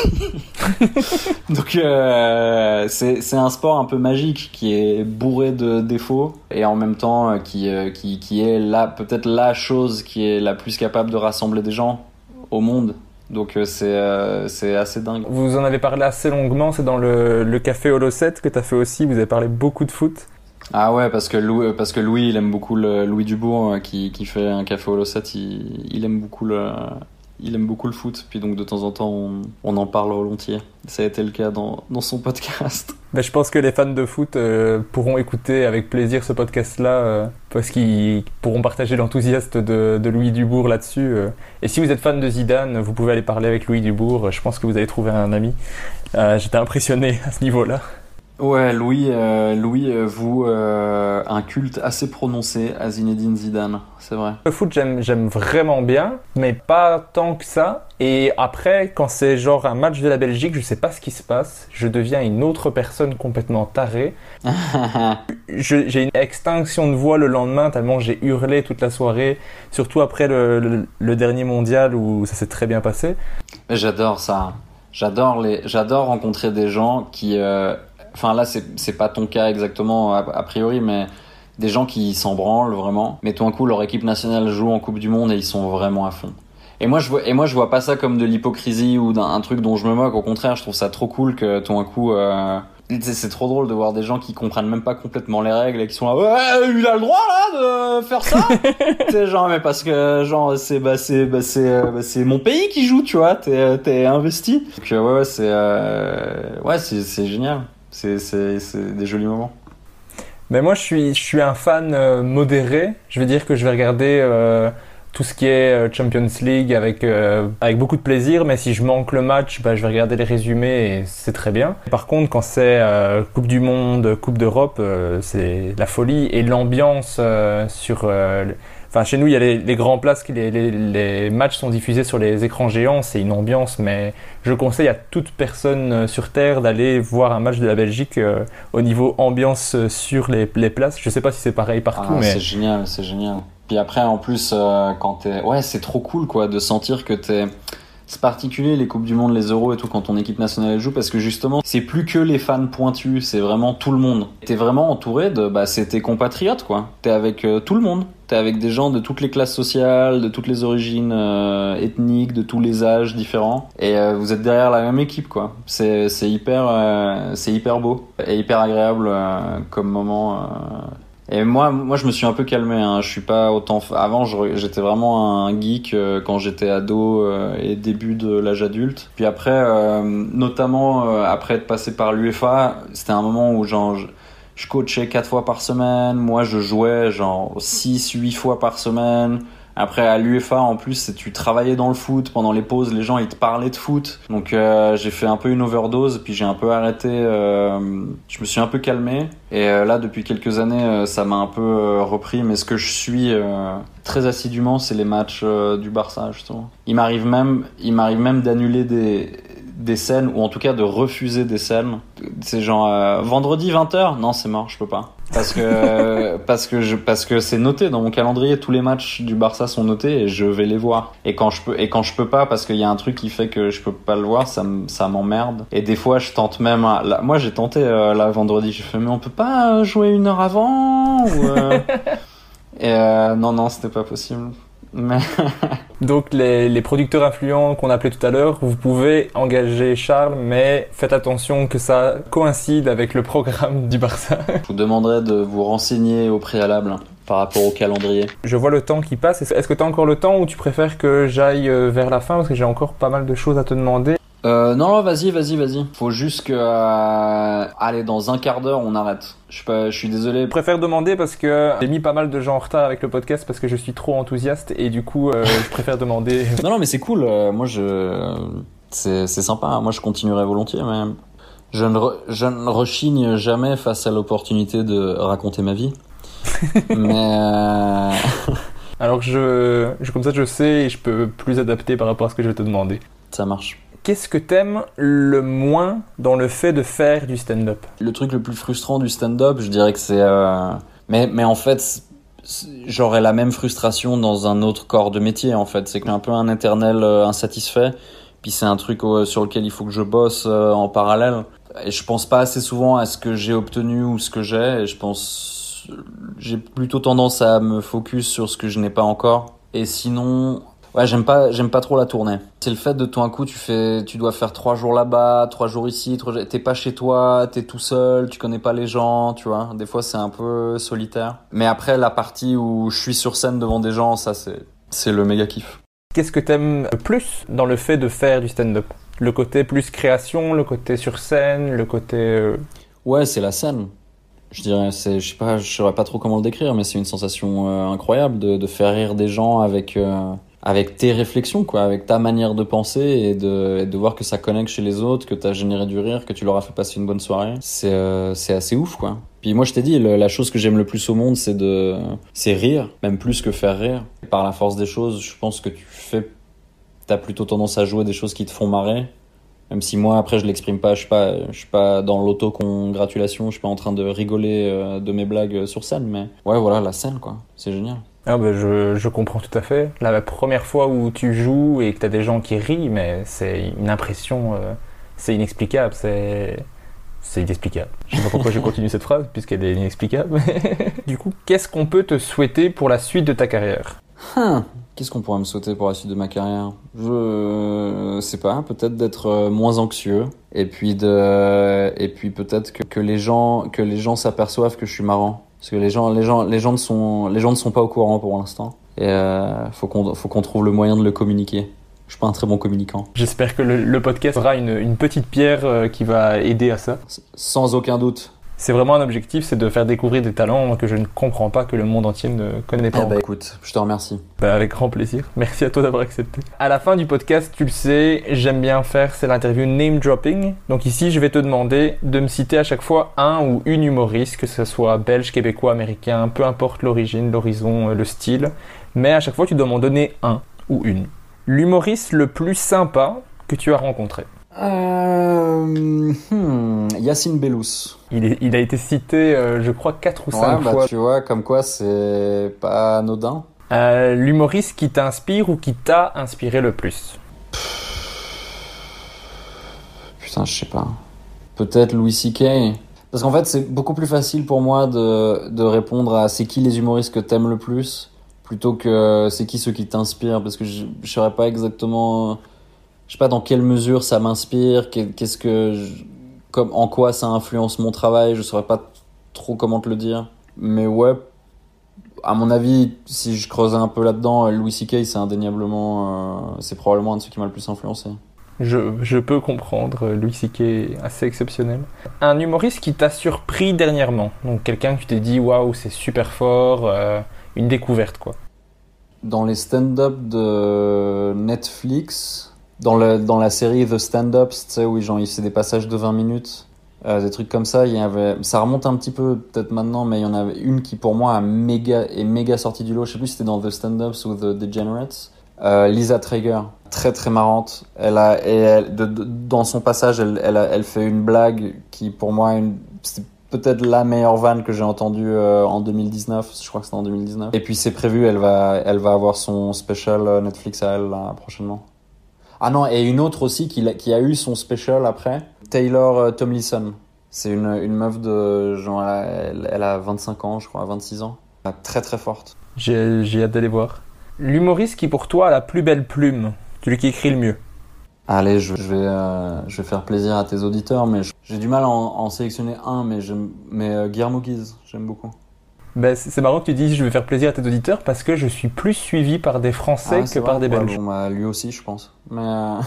Donc, euh, c'est, un sport un peu magique qui est bourré de défauts et en même temps euh, qui, qui, qui est peut-être la chose qui est la plus capable de rassembler des gens au monde. Donc, euh, c'est, euh, c'est assez dingue. Vous en avez parlé assez longuement, c'est dans le, le café Holo 7 que tu as fait aussi, vous avez parlé beaucoup de foot. Ah ouais, parce que Louis, parce que Louis il aime beaucoup le Louis Dubourg euh, qui, qui fait un café au Losset, il, il aime beaucoup le il aime beaucoup le foot. Puis donc de temps en temps on, en parle volontiers. Ça a été le cas dans, son podcast. Ben, je pense que les fans de foot euh, pourront écouter avec plaisir ce podcast-là euh, parce qu'ils pourront partager l'enthousiasme de, Louis Dubourg là-dessus. euh. Et si vous êtes fan de Zidane, vous pouvez aller parler avec Louis Dubourg. Je pense que vous allez trouver un ami. J'étais impressionné à ce niveau-là. Ouais, Louis, euh, Louis euh, vous euh, un culte assez prononcé à Zinedine Zidane, c'est vrai. Le foot, j'aime, vraiment bien, mais pas tant que ça. Et après, quand c'est genre un match de la Belgique, je sais pas ce qui se passe. Je deviens une autre personne complètement tarée. J'ai une extinction de voix le lendemain tellement j'ai hurlé toute la soirée, surtout après le, le- le dernier mondial où ça s'est très bien passé. J'adore ça. J'adore les, j'adore rencontrer des gens qui, euh, enfin là c'est pas ton cas exactement a, a priori, mais des gens qui s'en branlent vraiment. Mais tout d'un coup leur équipe nationale joue en Coupe du Monde et ils sont vraiment à fond. Et moi je vois, et moi je vois pas ça comme de l'hypocrisie ou d'un un truc dont je me moque. Au contraire, je trouve ça trop cool que tout d'un coup. Euh, c'est trop drôle de voir des gens qui comprennent même pas complètement les règles et qui sont là ouais il a le droit là de faire ça c'est genre mais parce que genre c'est bah c'est bah c'est euh, bah, c'est mon pays qui joue tu vois t'es t'es investi donc euh, ouais ouais c'est euh, ouais c'est c'est génial c'est des jolis moments Mais moi, je suis, je suis un fan euh, modéré. Je veux dire que je vais regarder euh, tout ce qui est euh, Champions League avec, avec beaucoup de plaisir, mais si je manque le match, bah, je vais regarder les résumés et c'est très bien. Par contre, quand c'est Coupe du Monde, Coupe d'Europe, c'est la folie et l'ambiance sur... Enfin, chez nous, il y a les, les grands places, qui- les, les, les matchs sont diffusés sur les écrans géants, c'est une ambiance, mais je conseille à toute personne euh, sur Terre d'aller voir un match de la Belgique euh, au niveau ambiance euh, sur les, les places. Je sais pas si c'est pareil partout, Ah, mais c'est génial c'est génial puis après en plus euh, quand t'es ouais c'est trop cool quoi de sentir que t'es c'est particulier les coupes du monde les euros et tout quand ton équipe nationale joue parce que justement c'est plus que les fans pointus c'est vraiment tout le monde. T'es vraiment entouré de bah c'est tes compatriotes quoi. T'es avec euh, tout le monde. T'es avec des gens de toutes les classes sociales de toutes les origines euh, ethniques de tous les âges différents. Et euh, vous êtes derrière la même équipe quoi. C'est hyper c'est hyper beau et hyper agréable comme moment et moi, moi, je me suis un peu calmé. Hein. Je suis pas autant. Avant, j'étais vraiment un geek euh, quand j'étais ado euh, et début de l'âge adulte. Puis après, euh, notamment euh, après être passé par l'UEFA, c'était un moment où genre je, je coachais quatre fois par semaine. Moi, je jouais genre 6 huit fois par semaine. Après à l'UEFA en plus c'est tu travaillais dans le foot pendant les pauses les gens ils te parlaient de foot. Donc euh, j'ai fait un peu une overdose puis j'ai un peu arrêté euh, je me suis un peu calmé. Et euh, là depuis quelques années ça m'a un peu repris. Mais ce que je suis très assidûment c'est les matchs du Barça justement. Il m'arrive même il m'arrive même d'annuler des des scènes ou en tout cas de refuser des scènes. C'est genre euh, vendredi 20h non c'est mort je peux pas. Parce que parce que je parce que c'est noté. Dans mon calendrier tous les matchs du Barça sont notés et je vais les voir. Et quand je peux et quand je peux pas parce qu'il y a un truc qui fait que je peux pas le voir ça ça m'emmerde. Et des fois je tente même là, moi j'ai tenté euh, là vendredi. J'ai fait mais on peut pas euh, jouer une heure avant ou euh, et euh, non non c'était pas possible donc les, les producteurs influents qu'on appelait tout à l'heure, vous pouvez engager Charles, mais faites attention que ça coïncide avec le programme du Barça. je vous demanderai de vous renseigner au préalable par rapport au calendrier Je vois le temps qui passe. Est-ce que tu as encore le temps ou tu préfères que j'aille euh, vers la fin? Parce que j'ai encore pas mal de choses à te demander Euh, non, non, vas-y, vas-y, vas-y. Faut juste que, euh, allez, dans un quart d'heure, on arrête. Je suis pas, je suis désolé. Je préfère demander parce que j'ai mis pas mal de gens en retard avec le podcast parce que je suis trop enthousiaste et du coup, euh, je préfère demander. Non, non, mais c'est cool. euh, moi, je, c'est, c'est sympa. Moi, je continuerai volontiers, mais je ne, re- je ne rechigne jamais face à l'opportunité de raconter ma vie. mais euh, Alors que je, je, comme ça, je sais et je peux plus adapter par rapport à ce que je vais te demander. ça marche. Qu'est-ce que t'aimes le moins dans le fait de faire du stand-up? Le truc le plus frustrant du stand-up, je dirais que c'est. euh, Mais, mais en fait, j'aurais la même frustration dans un autre corps de métier, en fait. C'est que un peu un éternel euh, insatisfait. Puis c'est un truc euh, sur lequel il faut que je bosse en parallèle. Et je pense pas assez souvent à ce que j'ai obtenu ou ce que j'ai. Je pense. J'ai plutôt tendance à me focus sur ce que je n'ai pas encore. Et sinon, Ouais, j'aime pas, j'aime pas trop la tournée. C'est le fait de tout un coup, tu fais, tu dois faire trois jours là-bas, trois jours ici, trois t'es pas chez toi, t'es tout seul, tu connais pas les gens, tu vois. Des fois, c'est un peu solitaire. Mais après, la partie où je suis sur scène devant des gens, ça, c'est, c'est le méga kiff. Qu'est-ce que t'aimes le plus dans le fait de faire du stand-up? Le côté plus création, le côté sur scène, le côté... euh, Ouais, c'est la scène. Je dirais, c'est, je sais pas, je saurais pas trop comment le décrire, mais c'est une sensation euh, incroyable de, de faire rire des gens avec, euh, avec tes réflexions, quoi, avec ta manière de penser et de, et de voir que ça connecte chez les autres, que t'as généré du rire, que tu leur as fait passer une bonne soirée. C'est euh, assez ouf, quoi. Puis moi, je t'ai dit, la chose que j'aime le plus au monde, c'est de, c'est rire, même plus que faire rire. Par la force des choses, je pense que tu fais, t'as plutôt tendance à jouer des choses qui te font marrer. Même si moi, après, je l'exprime pas, je suis pas, je suis pas dans l'autocongratulation, je suis pas en train de rigoler euh, de mes blagues sur scène, mais ouais, voilà, la scène, quoi. C'est génial. Ah bah je, je comprends tout à fait. La première fois où tu joues et que t'as des gens qui rient, mais c'est une impression, euh, c'est inexplicable, c'est c'est inexplicable. Je sais pas pourquoi j'ai continué cette phrase puisqu'elle est inexplicable. du coup, qu'est-ce qu'on peut te souhaiter pour la suite de ta carrière? Hum, Qu'est-ce qu'on pourrait me souhaiter pour la suite de ma carrière? Je sais pas, peut-être d'être euh, moins anxieux et puis de et puis peut-être que, que les gens que les gens s'aperçoivent que je suis marrant parce que les gens les gens les gens ne sont les gens ne sont pas au courant pour l'instant et euh, faut qu'on faut qu'on trouve le moyen de le communiquer. Je suis pas un très bon communicant. J'espère que le, le podcast sera une, une petite pierre euh, qui va aider à ça. S- Sans aucun doute. C'est vraiment un objectif, c'est de faire découvrir des talents que je ne comprends pas, que le monde entier ne connaît pas. Eh encore. écoute, je te remercie. Bah, avec grand plaisir. Merci à toi d'avoir accepté. À la fin du podcast, tu le sais, j'aime bien faire, c'est l'interview name dropping. Donc ici, je vais te demander de me citer à chaque fois un ou une humoriste, que ce soit belge, québécois, américain, peu importe l'origine, l'horizon, euh, le style. Mais à chaque fois, tu dois m'en donner un ou une. L'humoriste le plus sympa que tu as rencontré. Euh, hmm, Yacine Bellous. Il, est- il a été cité, euh, je crois, 4 ou 5 Ouais, bah fois. tu vois, comme quoi c'est pas anodin. Euh, L'humoriste qui t'inspire ou qui t'a inspiré le plus? Putain, je sais pas. Peut-être Louis C.K. Parce qu'en fait, c'est beaucoup plus facile pour moi de, de répondre à c'est qui les humoristes que t'aimes le plus plutôt que c'est qui ceux qui t'inspirent parce que je, je saurais pas exactement je sais pas dans quelle mesure ça m'inspire qu'est- qu'est-ce que je- comme en quoi ça influence mon travail je saurais pas trop comment te le dire mais ouais à mon avis si je creusais un peu là-dedans Louis C.K. c'est indéniablement euh, c'est probablement un de ceux qui m'a le plus influencé Je, je peux comprendre, euh, Louis C.K. est assez exceptionnel. Un humoriste qui t'a surpris dernièrement, donc quelqu'un que tu t'es dit waouh c'est super fort, euh, une découverte quoi. dans les stand-up de Netflix, dans, la série The Stand-Ups, tu sais, où genre, fait des passages de 20 minutes, euh, des trucs comme ça, il y avait, ça remonte un petit peu peut-être maintenant, mais il y en avait une qui pour moi a méga, est méga sortie du lot, je sais plus si c'était dans The Stand-Ups ou The Degenerates, euh, Lisa Traeger, très très marrante, elle a, et elle, dans son passage, elle, fait une blague qui pour moi, c'est peut-être la meilleure vanne que j'ai entendue euh, en 2019, je crois que c'était en 2019. Et puis c'est prévu, elle va, elle va avoir son special euh, Netflix à elle prochainement. Ah non, et une autre aussi qui, a eu son special après, Taylor euh, Tomlinson. C'est une, une meuf de genre, elle, elle a 25 ans, je crois, 26 ans. Elle est Très très forte. J'ai j'ai hâte d'aller voir. L'humoriste qui pour toi a la plus belle plume, celui qui écrit le mieux. Allez, je, je vais, euh, je vais faire plaisir à tes auditeurs, mais je- j'ai du mal à en, en sélectionner un, mais, j'aime- mais euh, Guillermo Guise, j'aime beaucoup. Ben, c'est marrant que tu dises je vais faire plaisir à tes auditeurs parce que je suis plus suivi par des Français Ah, que par des Ouais, Belges. bon, bah, lui aussi, je pense. Mais, euh,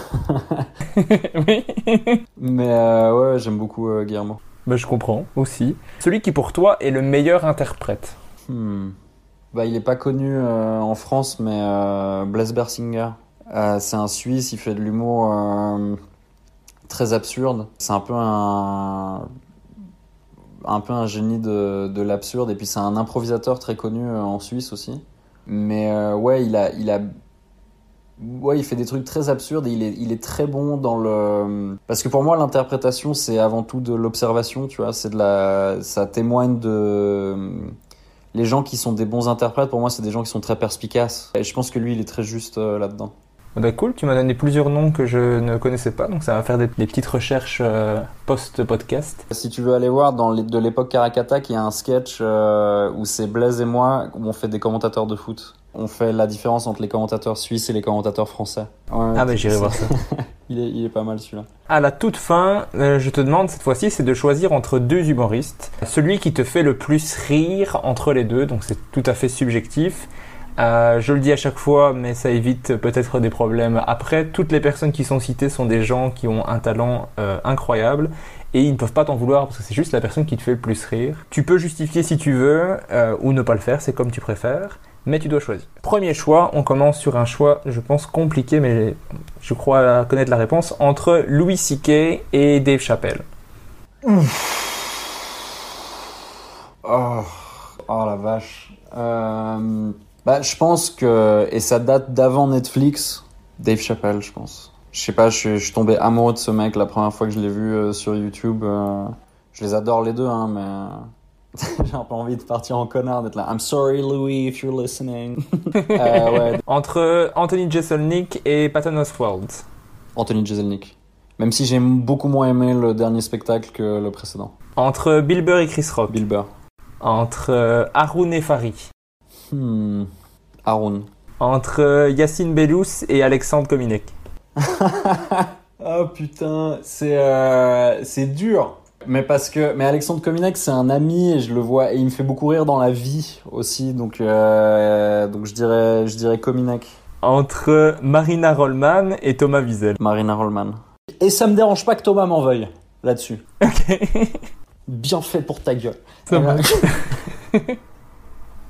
oui. mais euh, ouais, j'aime beaucoup euh, Guillermo. Ben, je comprends aussi. Celui qui pour toi est le meilleur interprète. Hmm. Bah, il est pas connu en France, mais Blaise Bersinger. C'est un Suisse, il fait de l'humour très absurde. C'est un peu un un peu un génie de, de l'absurde et puis c'est un improvisateur très connu euh, en Suisse aussi. Mais euh, ouais, il a il a ouais, il fait des trucs très absurdes et il est il est très bon dans le parce que pour moi l'interprétation c'est avant tout de l'observation, tu vois, c'est de la ça témoigne de les gens qui sont des bons interprètes, pour moi, c'est des gens qui sont très perspicaces. Et je pense que lui, il est très juste euh, là-dedans. Ben, cool, tu m'as donné plusieurs noms que je ne connaissais pas, donc ça va faire des, des petites recherches euh, post-podcast. Si tu veux aller voir, dans les, de l'époque Caracatak, il y a un sketch euh, où c'est Blaise et moi, où on fait des commentateurs de foot. On fait la différence entre les commentateurs suisses et les commentateurs français. Ouais, Ah ben c'est- j'irai voir ça. il, est, il est pas mal celui-là. À la toute fin, euh, je te demande cette fois-ci, c'est de choisir entre deux humoristes. Celui qui te fait le plus rire entre les deux, donc c'est tout à fait subjectif. Euh, je le dis à chaque fois, mais ça évite peut-être des problèmes. Après, toutes les personnes qui sont citées sont des gens qui ont un talent euh, incroyable et ils ne peuvent pas t'en vouloir parce que c'est juste la personne qui te fait le plus rire. Tu peux justifier si tu veux euh, ou ne pas le faire, c'est comme tu préfères. Mais tu dois choisir. Premier choix, on commence sur un choix, je pense, compliqué, mais je crois connaître la réponse, entre Louis C.K. et Dave Chappelle. Oh, oh la vache. Euh, bah, je pense que, et ça date d'avant Netflix, Dave Chappelle, je pense. Je sais pas, je, suis- je suis tombé amoureux de ce mec la première fois que je l'ai vu euh, sur YouTube. euh, je les adore les deux, hein, mais j'ai un peu envie de partir en connard, d'être là. I'm sorry, Louis, if you're listening. Euh, ouais, Entre Anthony Jeselnik et Patton Oswalt. Anthony Jeselnik. Même si j'ai beaucoup moins aimé le dernier spectacle que le précédent. Entre Bill Burr et Chris Rock. Bill Burr. Entre euh, Haroun et Farid. Hmm. Haroun. Entre euh, Yacine Bellous et Alexandre Kominek. Oh putain, c'est euh, c'est dur. Mais parce que mais Alexandre Kominek c'est un ami et je le vois et il me fait beaucoup rire dans la vie aussi donc euh, donc je dirais je dirais Kominek. Entre Marina Rollman et Thomas Wiesel. Marina Rollman. Et ça me dérange pas que Thomas m'en veuille là-dessus. Bien fait pour ta gueule. Ça marche.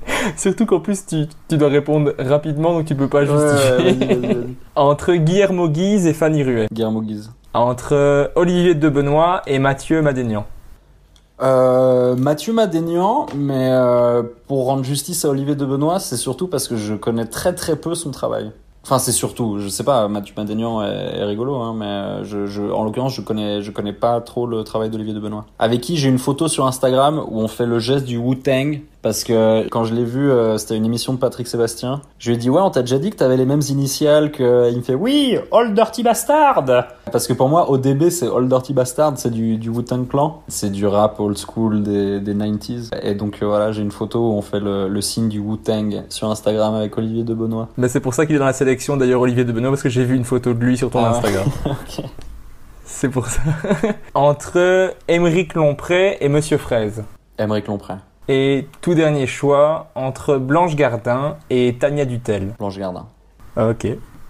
Surtout qu'en plus, tu, tu dois répondre rapidement, donc tu peux pas Ouais, justifier. ouais. Entre Guillermo Guise et Fanny Ruet. Guillermo Guise. Entre Olivier de Benoît et Mathieu Madénian. Euh, Mathieu Madénian, mais euh, pour rendre justice à Olivier de Benoît, c'est surtout parce que je connais très très peu son travail. Enfin, c'est surtout, je sais pas, Mathieu Madénian est, rigolo, hein, mais euh, je, je, en l'occurrence, je connais, je connais pas trop le travail d'Olivier de Benoît. Avec qui j'ai une photo sur Instagram où on fait le geste du Wu-Tang, parce que quand je l'ai vu, euh, c'était une émission de Patrick Sébastien. Je lui ai dit, ouais, on t'a déjà dit que t'avais les mêmes initiales que. Il me fait, oui, Old Dirty Bastard! Parce que pour moi, ODB, c'est Old Dirty Bastard, c'est du, du Wu-Tang Clan. C'est du rap old school des, des 90s. Et donc euh, voilà, j'ai une photo où on fait le, le signe du Wu-Tang sur Instagram avec Olivier de Benoît. Mais c'est pour ça qu'il est dans la sélection, d'ailleurs, Olivier de Benoît, parce que j'ai vu une photo de lui sur ton Ah. Instagram. Ok. C'est pour ça. Entre Émeric Lompré et Monsieur Fraise. Émeric Lompré, Et tout dernier choix, entre Blanche Gardin et Tania Dutel. Blanche Gardin. Ok,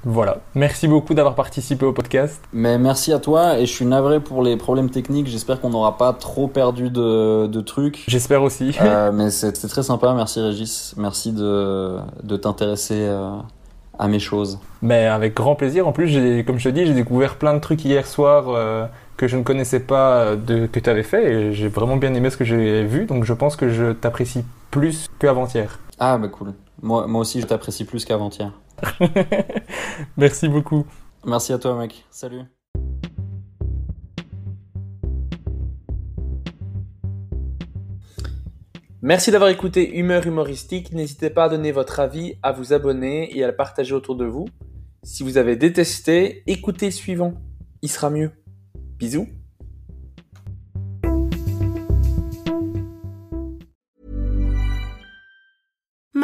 voilà. Merci beaucoup d'avoir participé au podcast. Mais merci à toi et je suis navré pour les problèmes techniques. J'espère qu'on n'aura pas trop perdu de, de trucs. J'espère aussi. Euh, mais c'était très sympa. Merci Régis. Merci de, de t'intéresser euh, à mes choses. Mais avec grand plaisir. En plus, comme je te dis, j'ai découvert plein de trucs hier soir euh, que je ne connaissais pas de, que tu avais fait et j'ai vraiment bien aimé ce que j'ai vu. Donc je pense que je t'apprécie plus qu'avant-hier. Ah bah cool. Moi, moi aussi je t'apprécie plus qu'avant-hier. Merci beaucoup. Merci à toi mec. Salut. Merci d'avoir écouté Humeur Humoristique. N'hésitez pas à donner votre avis, à vous abonner et à le partager autour de vous. Si vous avez détesté, écoutez le suivant. Il sera mieux. Bisous.